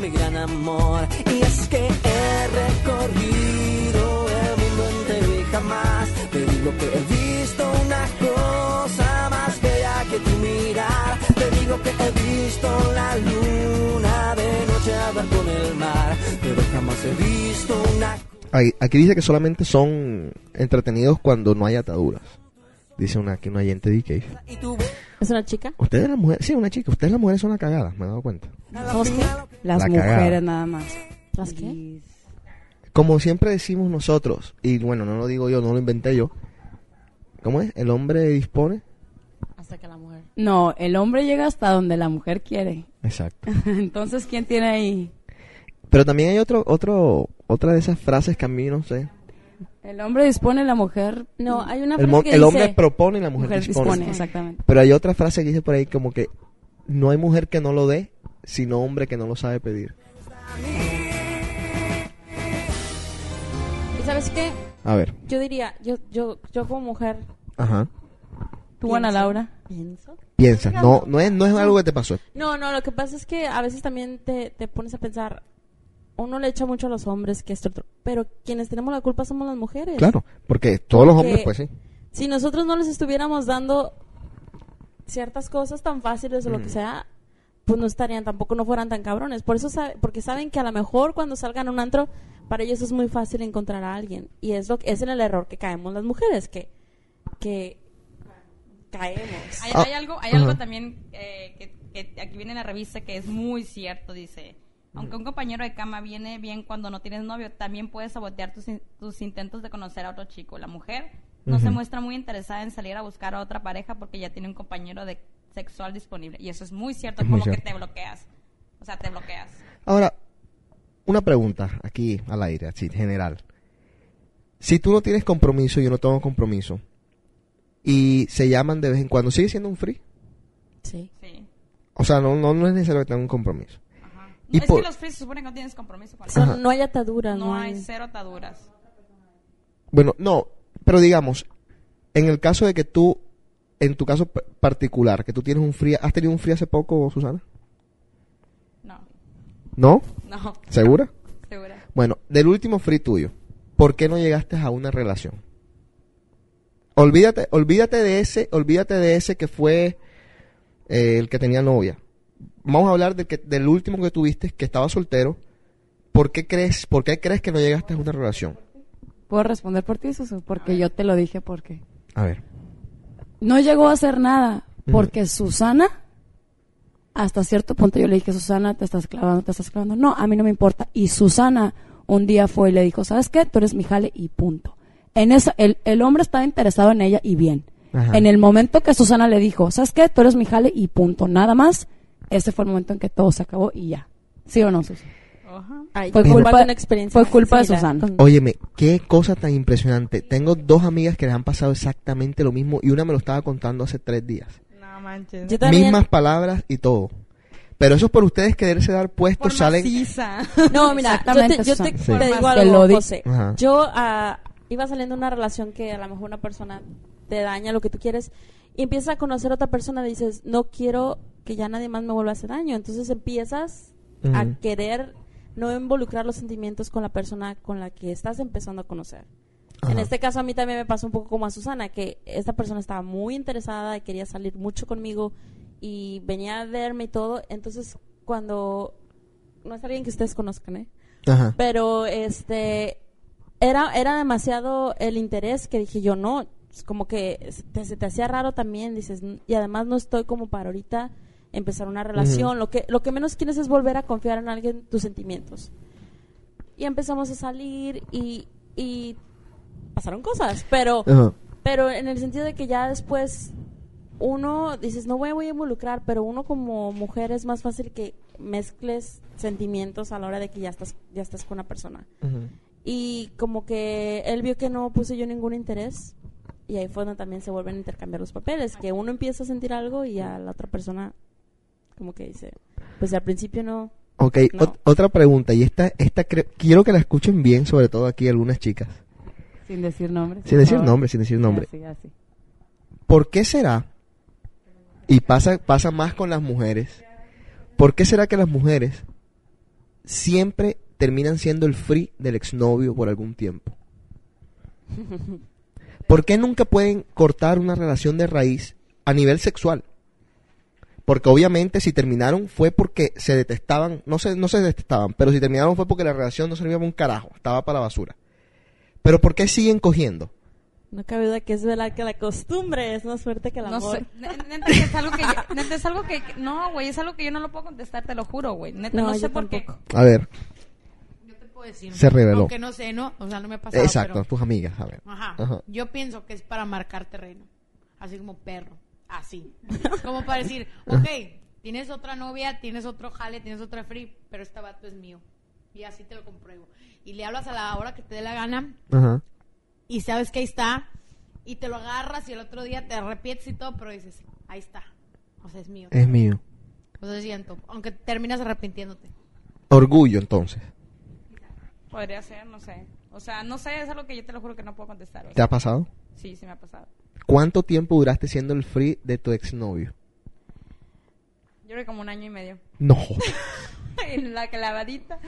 mi gran amor y es que he recorrido el mundo entero y jamás te digo que he visto una cosa más bella que tu mirar te digo que he visto la luna de noche hablar con el mar pero jamás he visto una Aquí dice que solamente son entretenidos cuando no hay ataduras. Dice una aquí un oyente de DK. ¿Es una chica? Ustedes las mujeres, sí, una chica, ustedes las mujeres son una cagada, me he dado cuenta. ¿Somos qué? Las La mujeres cagada. nada más. ¿Las qué? Como siempre decimos nosotros, y bueno, no lo digo yo, no lo inventé yo. ¿Cómo es? El hombre dispone. Hasta que la mujer. No, el hombre llega hasta donde la mujer quiere. Exacto. Entonces, ¿quién tiene ahí? Pero también hay otro, otro, otra de esas frases que a mí no sé. El hombre dispone, la mujer... No, hay una El, frase mo- que el dice... hombre propone y la mujer, Mujer dispone. dispone, exactamente. Pero hay otra frase que dice por ahí como que no hay mujer que no lo dé, sino hombre que no lo sabe pedir. ¿Y sabes qué? A ver. Yo diría, yo, yo, yo como mujer... Ajá. ¿Tú, Ana Laura? Pienso. Piensa, no, no es, no es algo que te pasó. No, no, lo que pasa es que a veces también te, te pones a pensar, uno le echa mucho a los hombres que esto, otro, pero quienes tenemos la culpa somos las mujeres. Claro, porque todos los hombres, pues sí. Si nosotros no les estuviéramos dando ciertas cosas tan fáciles o lo que Mm. sea, pues no estarían, tampoco no fueran tan cabrones. Por eso, sabe- porque saben que a lo mejor cuando salgan a un antro, para ellos es muy fácil encontrar a alguien. Y es lo que es en el error que caemos las mujeres, que, que caemos. Hay, Ah, hay algo, hay algo también eh, que, que aquí viene en la revista que es muy cierto, dice. Aunque un compañero de cama viene bien cuando no tienes novio, también puedes sabotear tus, in- tus intentos de conocer a otro chico. La mujer no se muestra muy interesada en salir a buscar a otra pareja porque ya tiene un compañero de sexual disponible. Y eso es muy cierto, Es muy como que te bloqueas. O sea, te bloqueas. Ahora, una pregunta aquí al aire, así, general. Si tú no tienes compromiso, yo no tengo compromiso, y se llaman de vez en cuando, ¿sigue siendo un free? Sí. Sí. O sea, no, no, no es necesario que tenga un compromiso. Y es por- que los frees se supone que no tienes compromiso con Son- no hay ataduras, No, no, hay hay... cero ataduras. Bueno, no, pero digamos, en el caso de que tú, en tu caso particular, que tú tienes un free, ¿has tenido un free hace poco, Susana? No. ¿No? No. ¿Segura? Segura. Bueno, del último free tuyo, ¿por qué no llegaste a una relación? Olvídate, olvídate de ese, olvídate de ese que fue eh, el que tenía novia. Vamos a hablar del, que, del último que tuviste, que estaba soltero. ¿Por qué crees, por qué crees que no llegaste a una relación? ¿Puedo responder por ti, Susu? Porque yo te lo dije porque A ver. no llegó a hacer nada. Porque Susana, hasta cierto punto yo le dije, Susana, te estás clavando, te estás clavando. No, a mí no me importa. Y Susana un día fue y le dijo, ¿sabes qué? Tú eres mi jale y punto. En esa, el, el hombre estaba interesado en ella y bien. Ajá. En el momento que Susana le dijo, ¿sabes qué? Tú eres mi jale y punto. Nada más, ese fue el momento en que todo se acabó y ya. ¿Sí o no, Susu? Ay, Fue culpa- de una experiencia fue culpa de. Susana. Óyeme, qué cosa tan impresionante. Tengo dos amigas que les han pasado exactamente lo mismo y una me lo estaba contando hace tres días. No manches. Yo también- Mismas palabras y todo. Pero eso es por ustedes quererse dar puestos, Por salen... maciza. No, mira, yo te, yo te, digo algo, José. Ajá. Yo ah, iba saliendo de una relación que a lo mejor una persona te daña lo que tú quieres y empiezas a conocer a otra persona y dices, no quiero que ya nadie más me vuelva a hacer daño. Entonces empiezas a querer no involucrar los sentimientos con la persona con la que estás empezando a conocer. En este caso a mí también me pasó un poco como a Susana, que esta persona estaba muy interesada y quería salir mucho conmigo y venía a verme y todo. Entonces cuando... No es alguien que ustedes conozcan, ¿eh? Ajá. Pero este era era demasiado el interés que dije yo no, como que se te, se te hacía raro también, dices, "N- y además no estoy como para ahorita empezar una relación, lo que lo que menos quieres es volver a confiar en alguien tus sentimientos. Y empezamos a salir y y pasaron cosas, pero pero en el sentido de que ya después uno dices no me voy a involucrar pero uno como mujer es más fácil que mezcles sentimientos a la hora de que ya estás ya estás con una persona. Y como que él vio que no puse yo ningún interés y ahí fue donde también se vuelven a intercambiar los papeles que uno empieza a sentir algo y a la otra persona como que dice pues al principio no Ok, No. ot- otra pregunta, y esta, esta quiero que la escuchen bien, sobre todo aquí algunas chicas. Sin decir nombre. Sin decir nombre, sin decir nombre. Así, así. ¿Por qué será? Y pasa, pasa más con las mujeres. ¿Por qué será que las mujeres siempre terminan siendo el free del exnovio por algún tiempo? ¿Por qué nunca pueden cortar una relación de raíz a nivel sexual? Porque obviamente si terminaron fue porque se detestaban, no se, no se detestaban, pero si terminaron fue porque la relación no servía para un carajo, estaba para la basura. Pero ¿por qué siguen cogiendo? no cabe duda que es verdad que la costumbre es más fuerte que el No amor sé. Neta, es algo que yo- neta, es algo que no, güey, es algo que yo no lo puedo contestar, te lo juro, güey. Neta, no, No, sé por qué. A ver, puedo decir. Se reveló. Aunque no sé, ¿no? O sea, no me ha pasado. exacto, pero- tus amigas, a ver. Ajá. Ajá. Yo pienso que es para marcar terreno. Así como perro. Así. como para decir, ok, tienes otra novia, tienes otro jale, tienes otra free, pero este vato es mío. Y así te lo compruebo. Y le hablas a la hora que te dé la gana Ajá. y sabes que ahí está y te lo agarras y el otro día te arrepientes y todo, pero dices, ahí está. O sea, es mío. Es mío. O sea, siento. Aunque terminas arrepintiéndote. Orgullo, entonces. Podría ser, no sé. O sea, no sé, es algo que yo te lo juro que no puedo contestar. ¿Te ha pasado? Sí, sí me ha pasado. ¿Cuánto tiempo duraste siendo el free de tu exnovio? Yo creo que como un año y medio. No. en la clavadita.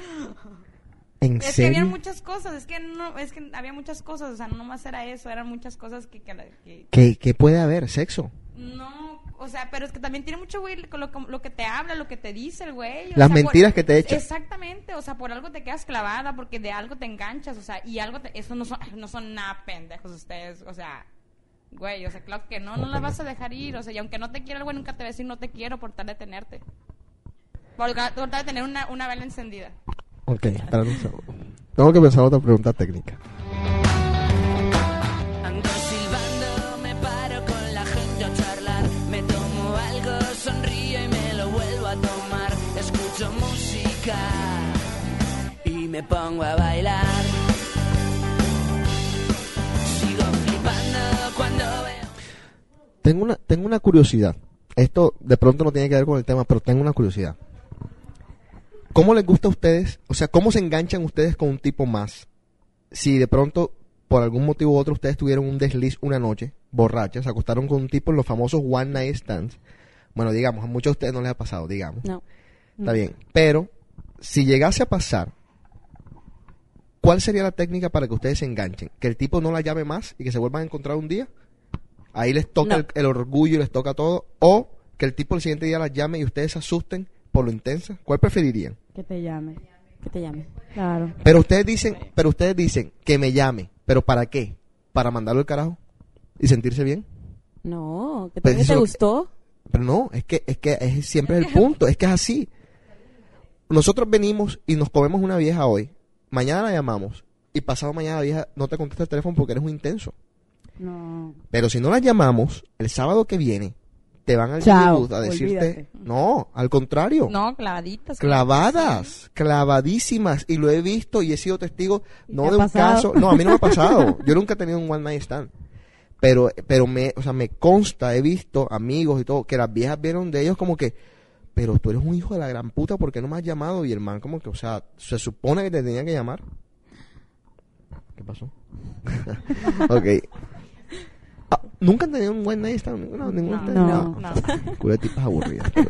¿En Es que había muchas cosas, es que no, es que había muchas cosas, o sea, no más era eso, eran muchas cosas que, que, que- ¿Qué, qué puede haber? ¿Sexo? No, O sea, pero es que también tiene mucho, güey, con lo, lo que te habla, lo que te dice el güey. Las sea, mentiras por- que te echa. Exactamente, o sea, por algo te quedas clavada, porque de algo te enganchas, o sea, y algo, te- eso no son, no son nada pendejos ustedes, o sea, güey, o sea, claro que no, no la vas a dejar ir, o sea, y aunque no te quiera el güey, nunca te va a decir no te quiero por tal de tenerte. Por, por tal de tener una, una vela encendida. Ok, espérate un segundo. Tengo que pensar otra pregunta técnica. Me pongo a bailar. Sigo flipando cuando veo. Tengo una, tengo una curiosidad. Esto de pronto no tiene que ver con el tema, pero tengo una curiosidad. ¿Cómo les gusta a ustedes? O sea, ¿cómo se enganchan ustedes con un tipo más? Si de pronto, por algún motivo u otro, ustedes tuvieron un desliz una noche, borrachas, se acostaron con un tipo en los famosos one night stands. Bueno, digamos, a muchos de ustedes no les ha pasado, digamos. No. Está bien. Pero, si llegase a pasar, ¿cuál sería la técnica para que ustedes se enganchen? ¿Que el tipo no la llame más y que se vuelvan a encontrar un día? Ahí les toca No. el, el orgullo y les toca todo. O que el tipo el siguiente día las llame y ustedes se asusten por lo intensa. ¿Cuál preferirían? Que te llame. Que te llame. Claro. Pero ustedes dicen, pero ustedes dicen que me llame. ¿Pero para qué? ¿Para mandarlo al carajo? ¿Y sentirse bien? No, que Pues te, eso te que- gustó. Pero no, es que, es que es siempre el punto, es que es así. Nosotros venimos y nos comemos una vieja hoy, mañana la llamamos y pasado mañana la vieja no te contesta el teléfono porque eres un intenso. No. Pero si no la llamamos, el sábado que viene, te van al Chao, a decirte, olvídate. no, al contrario, No, clavaditas. clavadas, clavadísimas, y lo he visto y he sido testigo, no de un pasado? caso, no, a mí no me ha pasado, yo nunca he tenido un one night stand, pero, pero me, o sea, me consta, he visto amigos y todo, que las viejas vieron de ellos como que, pero tú eres un hijo de la gran puta, ¿por qué no me has llamado? Y el man como que, o sea, se supone que te tenía que llamar. ¿Qué pasó? ok. Ah, ¿Nunca han tenido un buen night stand? ¿Ninguna, ninguna de ustedes? No. No. Culo de tipas aburridas.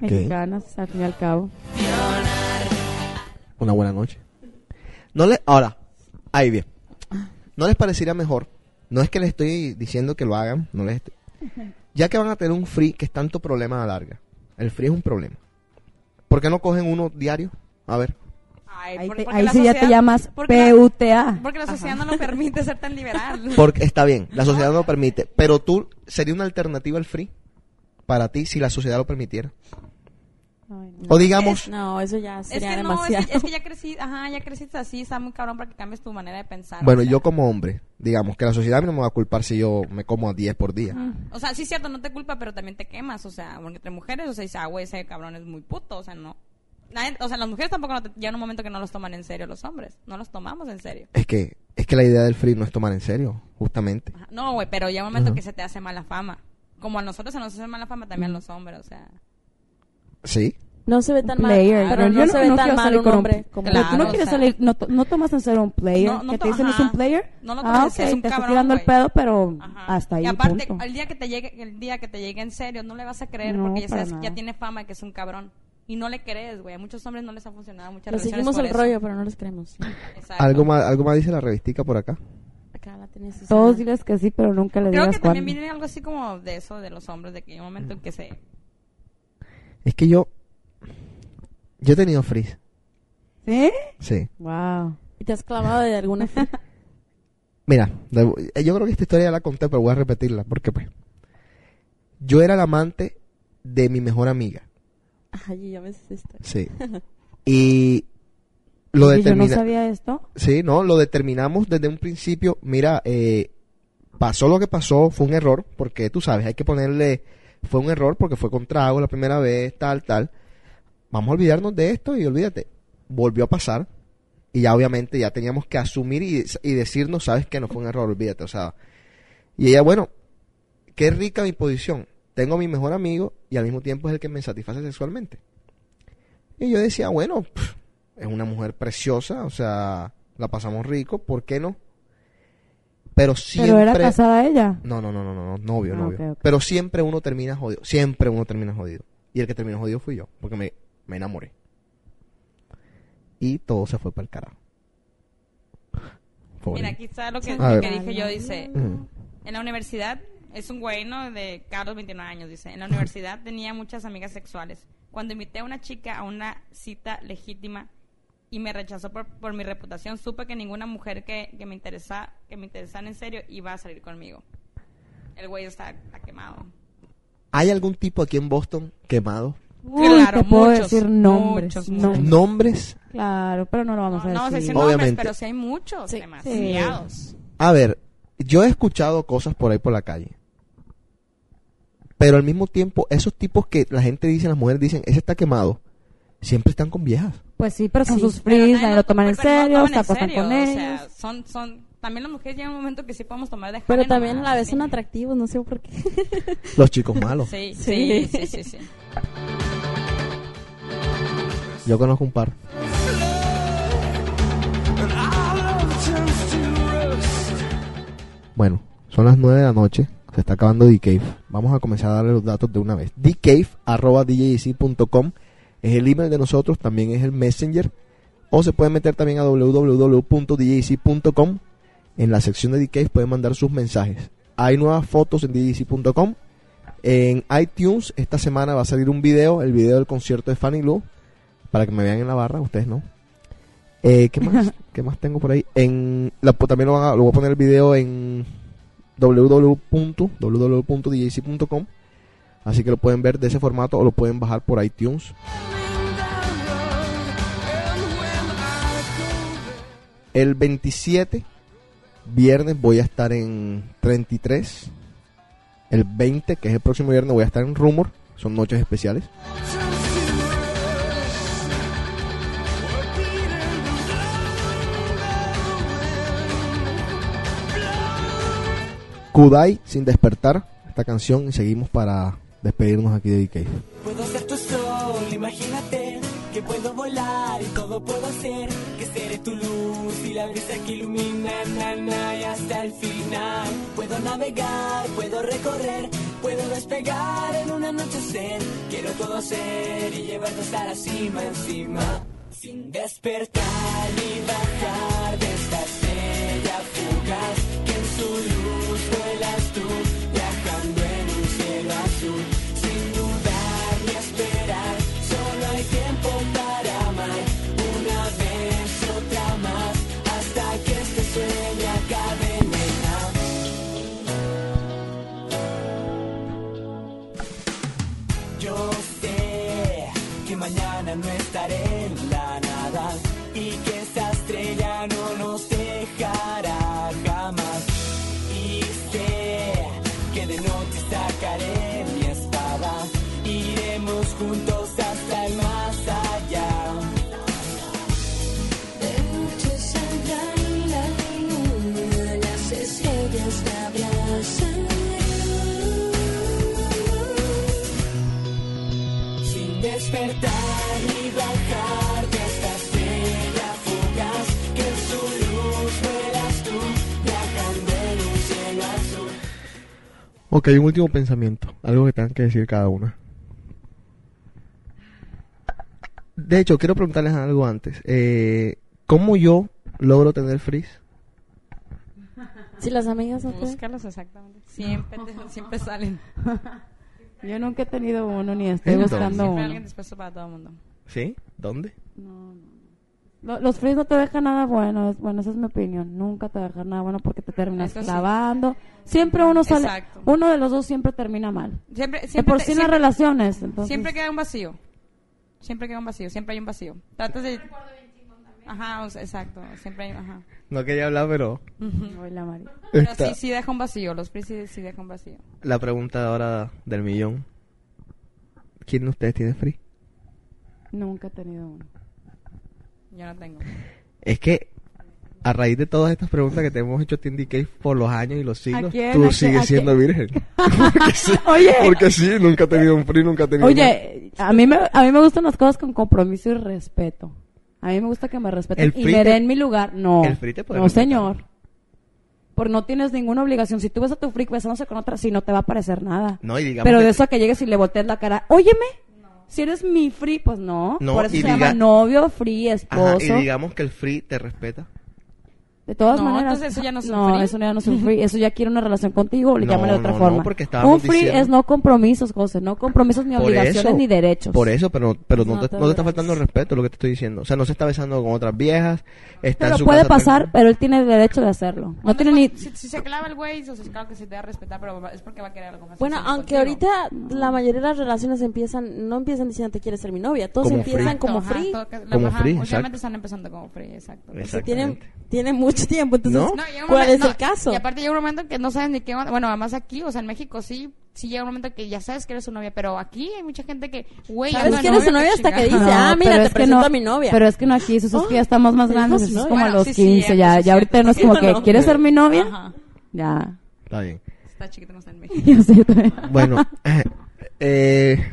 Mexicanas, al fin y al cabo. Una buena noche. No le, ahora, ahí bien. ¿No les parecería mejor? No es que les estoy diciendo que lo hagan, no les estoy- Ya que van a tener un free que es tanto problema a la larga. El free es un problema. ¿Por qué no cogen uno diario? A ver. Ay, Ahí, te- la sí ya te sociedad- llamas porque la- PUTA. Porque la sociedad no lo permite ser tan liberal. Porque está bien, la sociedad no lo permite. Pero tú, ¿sería una alternativa al free? Para ti, si la sociedad lo permitiera. O digamos, No, eso ya Es sería no, es que, es que ya crecí, ajá, ya creciste así, está muy cabrón para que cambies tu manera de pensar. bueno, o sea. yo como hombre, digamos que la sociedad a mí no me va a culpar si yo me como a 10 por día. O sea, sí es cierto, no te culpa, pero también te quemas, o sea, porque entre mujeres, o sea, dice, ah, güey, ese cabrón es muy puto, o sea, no. Nadie- o sea, las mujeres tampoco, no te- llega un momento que no los toman en serio los hombres, no los tomamos en serio. Es que, es que la idea del free no es tomar en serio, justamente. Ajá. No, güey, pero llega un momento que se te hace mala fama. Como a nosotros se nos hace mala fama, también a los hombres, o sea. Sí. No se ve tan mal, player. pero Yo no, se ve tan quiero mal salir un con hombre como Pero tú Claro, no o quieres sea. salir, no, no tomas en serio un player. No, no que te dicen es ajá. un player. No lo ah, tomas en ok, serio, es un te está cabrón, tirando el pedo, pero Ajá. hasta ahí. Y aparte, punto. el día que te llegue, el día que te llegue en serio, no le vas a creer No, porque ya sabes que ya tiene fama de que es un cabrón. Y no le crees, güey. A muchos hombres no les ha funcionado muchas Les relaciones seguimos el eso. rollo, pero no les creemos. ¿Algo más, algo más dice la revistica por acá? Acá la. Todos diles que sí, pero nunca le Creo digas que también viene algo así como de eso de los hombres, de que hay un momento en que se... Es que yo, yo he tenido free. ¿Sí? Sí. Wow. ¿Y te has clavado de alguna? Mira, eh, yo creo que esta historia ya la conté, pero voy a repetirla, porque pues, yo era el amante de mi mejor amiga, Ay, ya me esto. sí, y lo Oye, yo no determina, sabía esto. sí, no, lo determinamos desde un principio, mira, eh, pasó lo que pasó, fue un error, porque tú sabes, hay que ponerle, fue un error porque fue con trago la primera vez, tal, tal, vamos a olvidarnos de esto y olvídate, volvió a pasar, y ya obviamente ya teníamos que asumir y, y decirnos, sabes que no fue un error, olvídate, o sea, y ella, bueno, qué rica mi posición, tengo a mi mejor amigo y al mismo tiempo es el que me satisface sexualmente. Y yo decía, bueno, pff, es una mujer preciosa, o sea, la pasamos rico, ¿por qué no? Pero siempre... Pero era casada ella. No, no, no, no, no, no, novio, Ah, novio. ok, ok. Pero siempre uno termina jodido, siempre uno termina jodido. Y el que terminó jodido fui yo, porque me, me enamoré. Y todo se fue para el carajo. Pobre. Mira, aquí está lo que, lo que dije yo, dice... En la universidad Es un güey, ¿no? De Carlos, 29 años, dice. En la universidad tenía muchas amigas sexuales. Cuando invité a una chica a una cita legítima y me rechazó por, por mi reputación, supe que ninguna mujer que, que me interesa, que me interesara en serio iba a salir conmigo. El güey está, está quemado. ¿Hay algún tipo aquí en Boston quemado? Uy, Claro, te puedo muchos, decir nombres. muchos, nombres. ¿Nombres? Claro, pero no lo vamos a No, decir. vamos a decir Obviamente. nombres, pero sí hay muchos, demasiados. A ver, yo he escuchado cosas por ahí por la calle. Pero al mismo tiempo, esos tipos que la gente dice, las mujeres dicen, ese está quemado, siempre están con viejas. Pues sí, pero son Sí, sus fris, nadie lo toman en no serio, toman se acuestan con o ellos. sea, son, son, también las mujeres llegan un momento que sí podemos tomar de Pero también a la vez sí. son atractivos, no sé por qué. Los chicos malos. Sí, Sí. sí, sí, sí, sí. Yo conozco un par. Bueno, son las 9 de la noche. Se está acabando D-Cave. Vamos a comenzar a darle los datos de una vez. dcave arroba djc.com es el email de nosotros, también es el messenger. O se pueden meter también a www.djc.com. En la sección de D-Cave pueden mandar sus mensajes. Hay nuevas fotos en djc.com. En iTunes esta semana va a salir un video, el video del concierto de Fanny Lou, para que me vean en la barra, ustedes no. Eh, ¿Qué más? ¿Qué más tengo por ahí? En la, pues, también lo, van a- lo voy a poner el video en www.www.djc.com Así que lo pueden ver de ese formato o lo pueden bajar por iTunes. El 27, viernes, voy a estar en 33. El 20, que es el próximo viernes, voy a estar en Rumor. Son noches especiales. Kudai, sin despertar, esta canción. Y seguimos para despedirnos aquí de DK. Puedo ser tu sol, imagínate que puedo volar y todo puedo hacer. Que seré tu luz y la brisa que ilumina na, na, y hasta el final. Puedo navegar, puedo recorrer, puedo despegar en un anochecer. Quiero todo hacer y llevarte hasta la cima encima. Sin despertar ni bajar de esta estrella fugaz que en su luz vuelas tú, Ok, un último pensamiento. Algo que tengan que decir cada una. De hecho, quiero preguntarles algo antes. Eh, ¿Cómo yo logro tener frizz? Si las amigas no. Búscalos exactamente. Siempre, te- siempre salen. Yo nunca he tenido uno ni estoy Entonces. buscando Siempre uno. alguien dispuesto para todo el mundo. ¿Sí? ¿Dónde? Lo- Los frizz no te dejan nada bueno, es, bueno, esa es mi opinión. Nunca te dejan nada bueno porque te terminas Eso sí. clavando. Siempre uno sale, Exacto. uno de los dos siempre termina mal. Siempre, De siempre por te- sí las relaciones. Entonces, Siempre queda un vacío. Siempre queda un vacío. Siempre hay un vacío. Tratas de. Ajá, o sea, exacto. Siempre hay. Ajá. No quería hablar, pero Ujú. Ay, la Mari. Pero Está- sí, sí deja un vacío. Los PRI sí, sí deja un vacío. la pregunta ahora del millón. ¿Quién de ustedes tiene frizz? Nunca he tenido uno. Yo no tengo. Es que a raíz de todas estas preguntas que te hemos hecho a ti en DK por los años y los siglos, tú sigues siendo quién? virgen. porque, sí, Oye. porque sí, nunca he tenido un frizz, nunca he tenido Oye, a mí, me, a mí me gustan las cosas con compromiso y respeto. A mí me gusta que me respeten y me den mi lugar. No, el free te puede no respetar. señor. Porque no tienes ninguna obligación. Si tú ves a tu freak besándose con otra, si no te va a parecer nada. No, y digamos Pero que- de eso a que llegues y le voltees la cara, óyeme, si eres mi free, pues no. No, Por eso se diga- llama novio, free, Ajá, esposo. y digamos que el free te respeta. De todas No, maneras. entonces eso ya no es un No, free. eso ya no es un free. Eso ya quiere una relación contigo le No, llámale de otra no, no, forma. porque un free diciendo- es no compromisos, José. No compromisos ni Por obligaciones eso, ni derechos. Por eso, pero, pero no, No te, te no te está faltando el respeto lo que te estoy diciendo. O sea, no se está besando con otras viejas. Está Pero en su puede casa pasar, tranquilo. pero él tiene el derecho de hacerlo. No tiene ni... Si, si se clava el güey, entonces claro que sí te va a respetar, pero es porque va a querer algo más. Bueno, aunque contigo. ahorita la mayoría de las relaciones empiezan, no empiezan diciendo te quieres ser mi novia, todos Como empiezan free. como Ajá, free. todo que- Como ajá, free, exacto. están empezando como free, exacto. Tienen, tienen mucho tiempo, entonces, ¿No? ¿cuál es no, el caso? Y aparte llega un momento que no sabes ni qué. Bueno, además aquí, o sea, en México sí, sí llega un momento que ya sabes que eres su novia, pero aquí hay mucha gente que, güey, ¿Sabes que eres su novia, hasta que dice, ah, mira, pero te es que presento no- a mi novia? Pero es que no aquí, eso es que ya Oh, estamos más grandes, su es como a los Bueno, sí, 15, sí, ya, ya ahorita no es como que. ¿quieres ser mi novia? Ajá. Ya. Está bien. Está chiquito, no está en México. Yo sí, también. Bueno, eh, eh,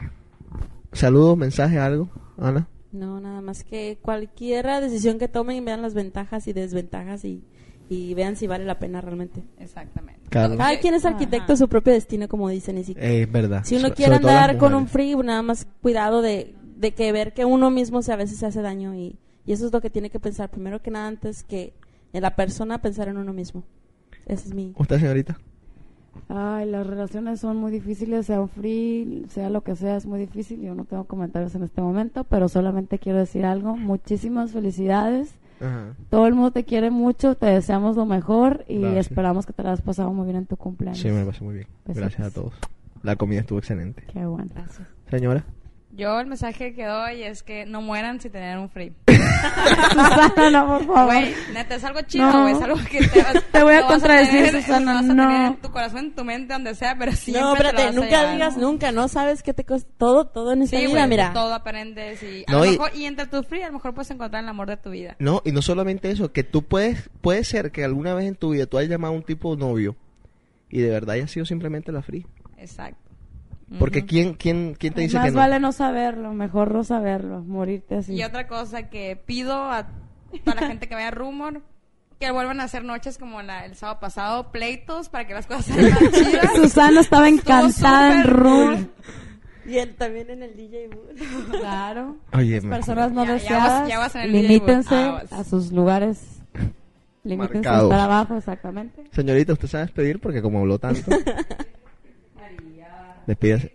saludos, mensaje, algo, Ana. No, nada más que cualquier decisión que tomen, vean las ventajas y desventajas y, y vean si vale la pena realmente. Exactamente. Cada quien es arquitecto de su propio destino, como dicen. Y si, Eh, es verdad. si uno So- quiere andar con un free, nada más cuidado de, de que ver que uno mismo se, a veces se hace daño y, y eso es lo que tiene que pensar. Primero que nada, antes que en la persona, pensar en uno mismo. Ese es mi... ¿Usted, señorita? Ay, las relaciones son muy difíciles, sea un free, sea lo que sea, es muy difícil. Yo no tengo comentarios en este momento, pero solamente quiero decir algo. Muchísimas felicidades. Ajá. Todo el mundo te quiere mucho, te deseamos lo mejor y Gracias. esperamos que te lo hayas pasado muy bien en tu cumpleaños. Sí, me lo pasé muy bien. Besitos. Gracias a todos. La comida estuvo excelente. Qué bueno. Señora. Yo el mensaje que doy es que no mueran sin tener un free. Susana, no, por favor. Güey, neta, es algo chido, No. güey. Es algo que te, Te voy a lo vas contradecir, tener- Susana, lo vas a no. tener tu corazón, en tu mente, donde sea, pero siempre No, te lo espérate, vas a nunca digas nunca, ¿no? Sabes que te cuesta todo, todo en esta Sí, vida, güey, mira. todo aprendes y a No, lo y- mejor, y entre tus free a lo mejor puedes encontrar el amor de tu vida. No, y no solamente eso, que tú puedes, puede ser que alguna vez en tu vida tú hayas llamado a un tipo novio y de verdad haya sido simplemente la free. Exacto. Porque Ujú. ¿quién, quién, quién te dice Más que no? vale no saberlo, mejor no saberlo, morirte así. Y otra cosa que pido a toda la gente que vaya a Rumor, que vuelvan a hacer noches como la- el sábado pasado, pleitos para que las cosas sean más chidas. Susana estaba encantada en cool. Y él también en el DJ booth. Claro. Oye, Las personas no Ya- ya deseadas, vas- ya vas en el DJ limítense. Aguas. a sus lugares. Limítense a estar abajo, exactamente. Señorita, usted sabe despedir porque como habló tanto. Despídase.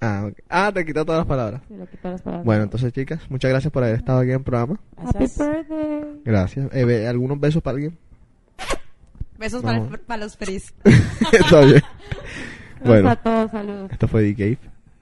Ah, ok. ah, te quitó todas las palabras. Quito las palabras. Bueno, entonces, chicas, muchas gracias por haber estado aquí en el programa. Happy birthday. Gracias. Eh, ¿Algunos besos para alguien? Besos No. para, para los fris. Está bien. Bueno, a todos, saludos. esto fue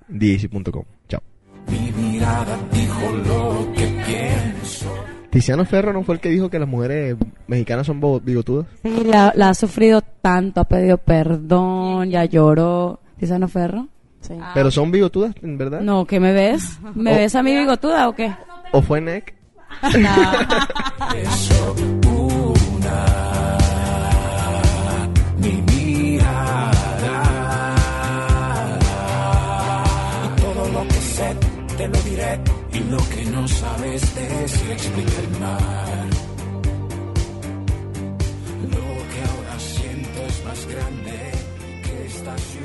DAC.com. Chao. Mi mirada dijo lo que pienso. Tiziano Ferro no fue el que dijo que las mujeres mexicanas son bigotudas. Sí, la, la ha sufrido tanto, ha pedido perdón, ya lloró. Lisano Ferro. Sí. Ah. Pero son bigotudas, en verdad. No, ¿qué me ves? ¿Me ves a mí bigotuda o qué? ¿O fue Neck? No. te lo diré y lo que no sabes decir explica el mar. Lo que ahora siento es más grande que estación.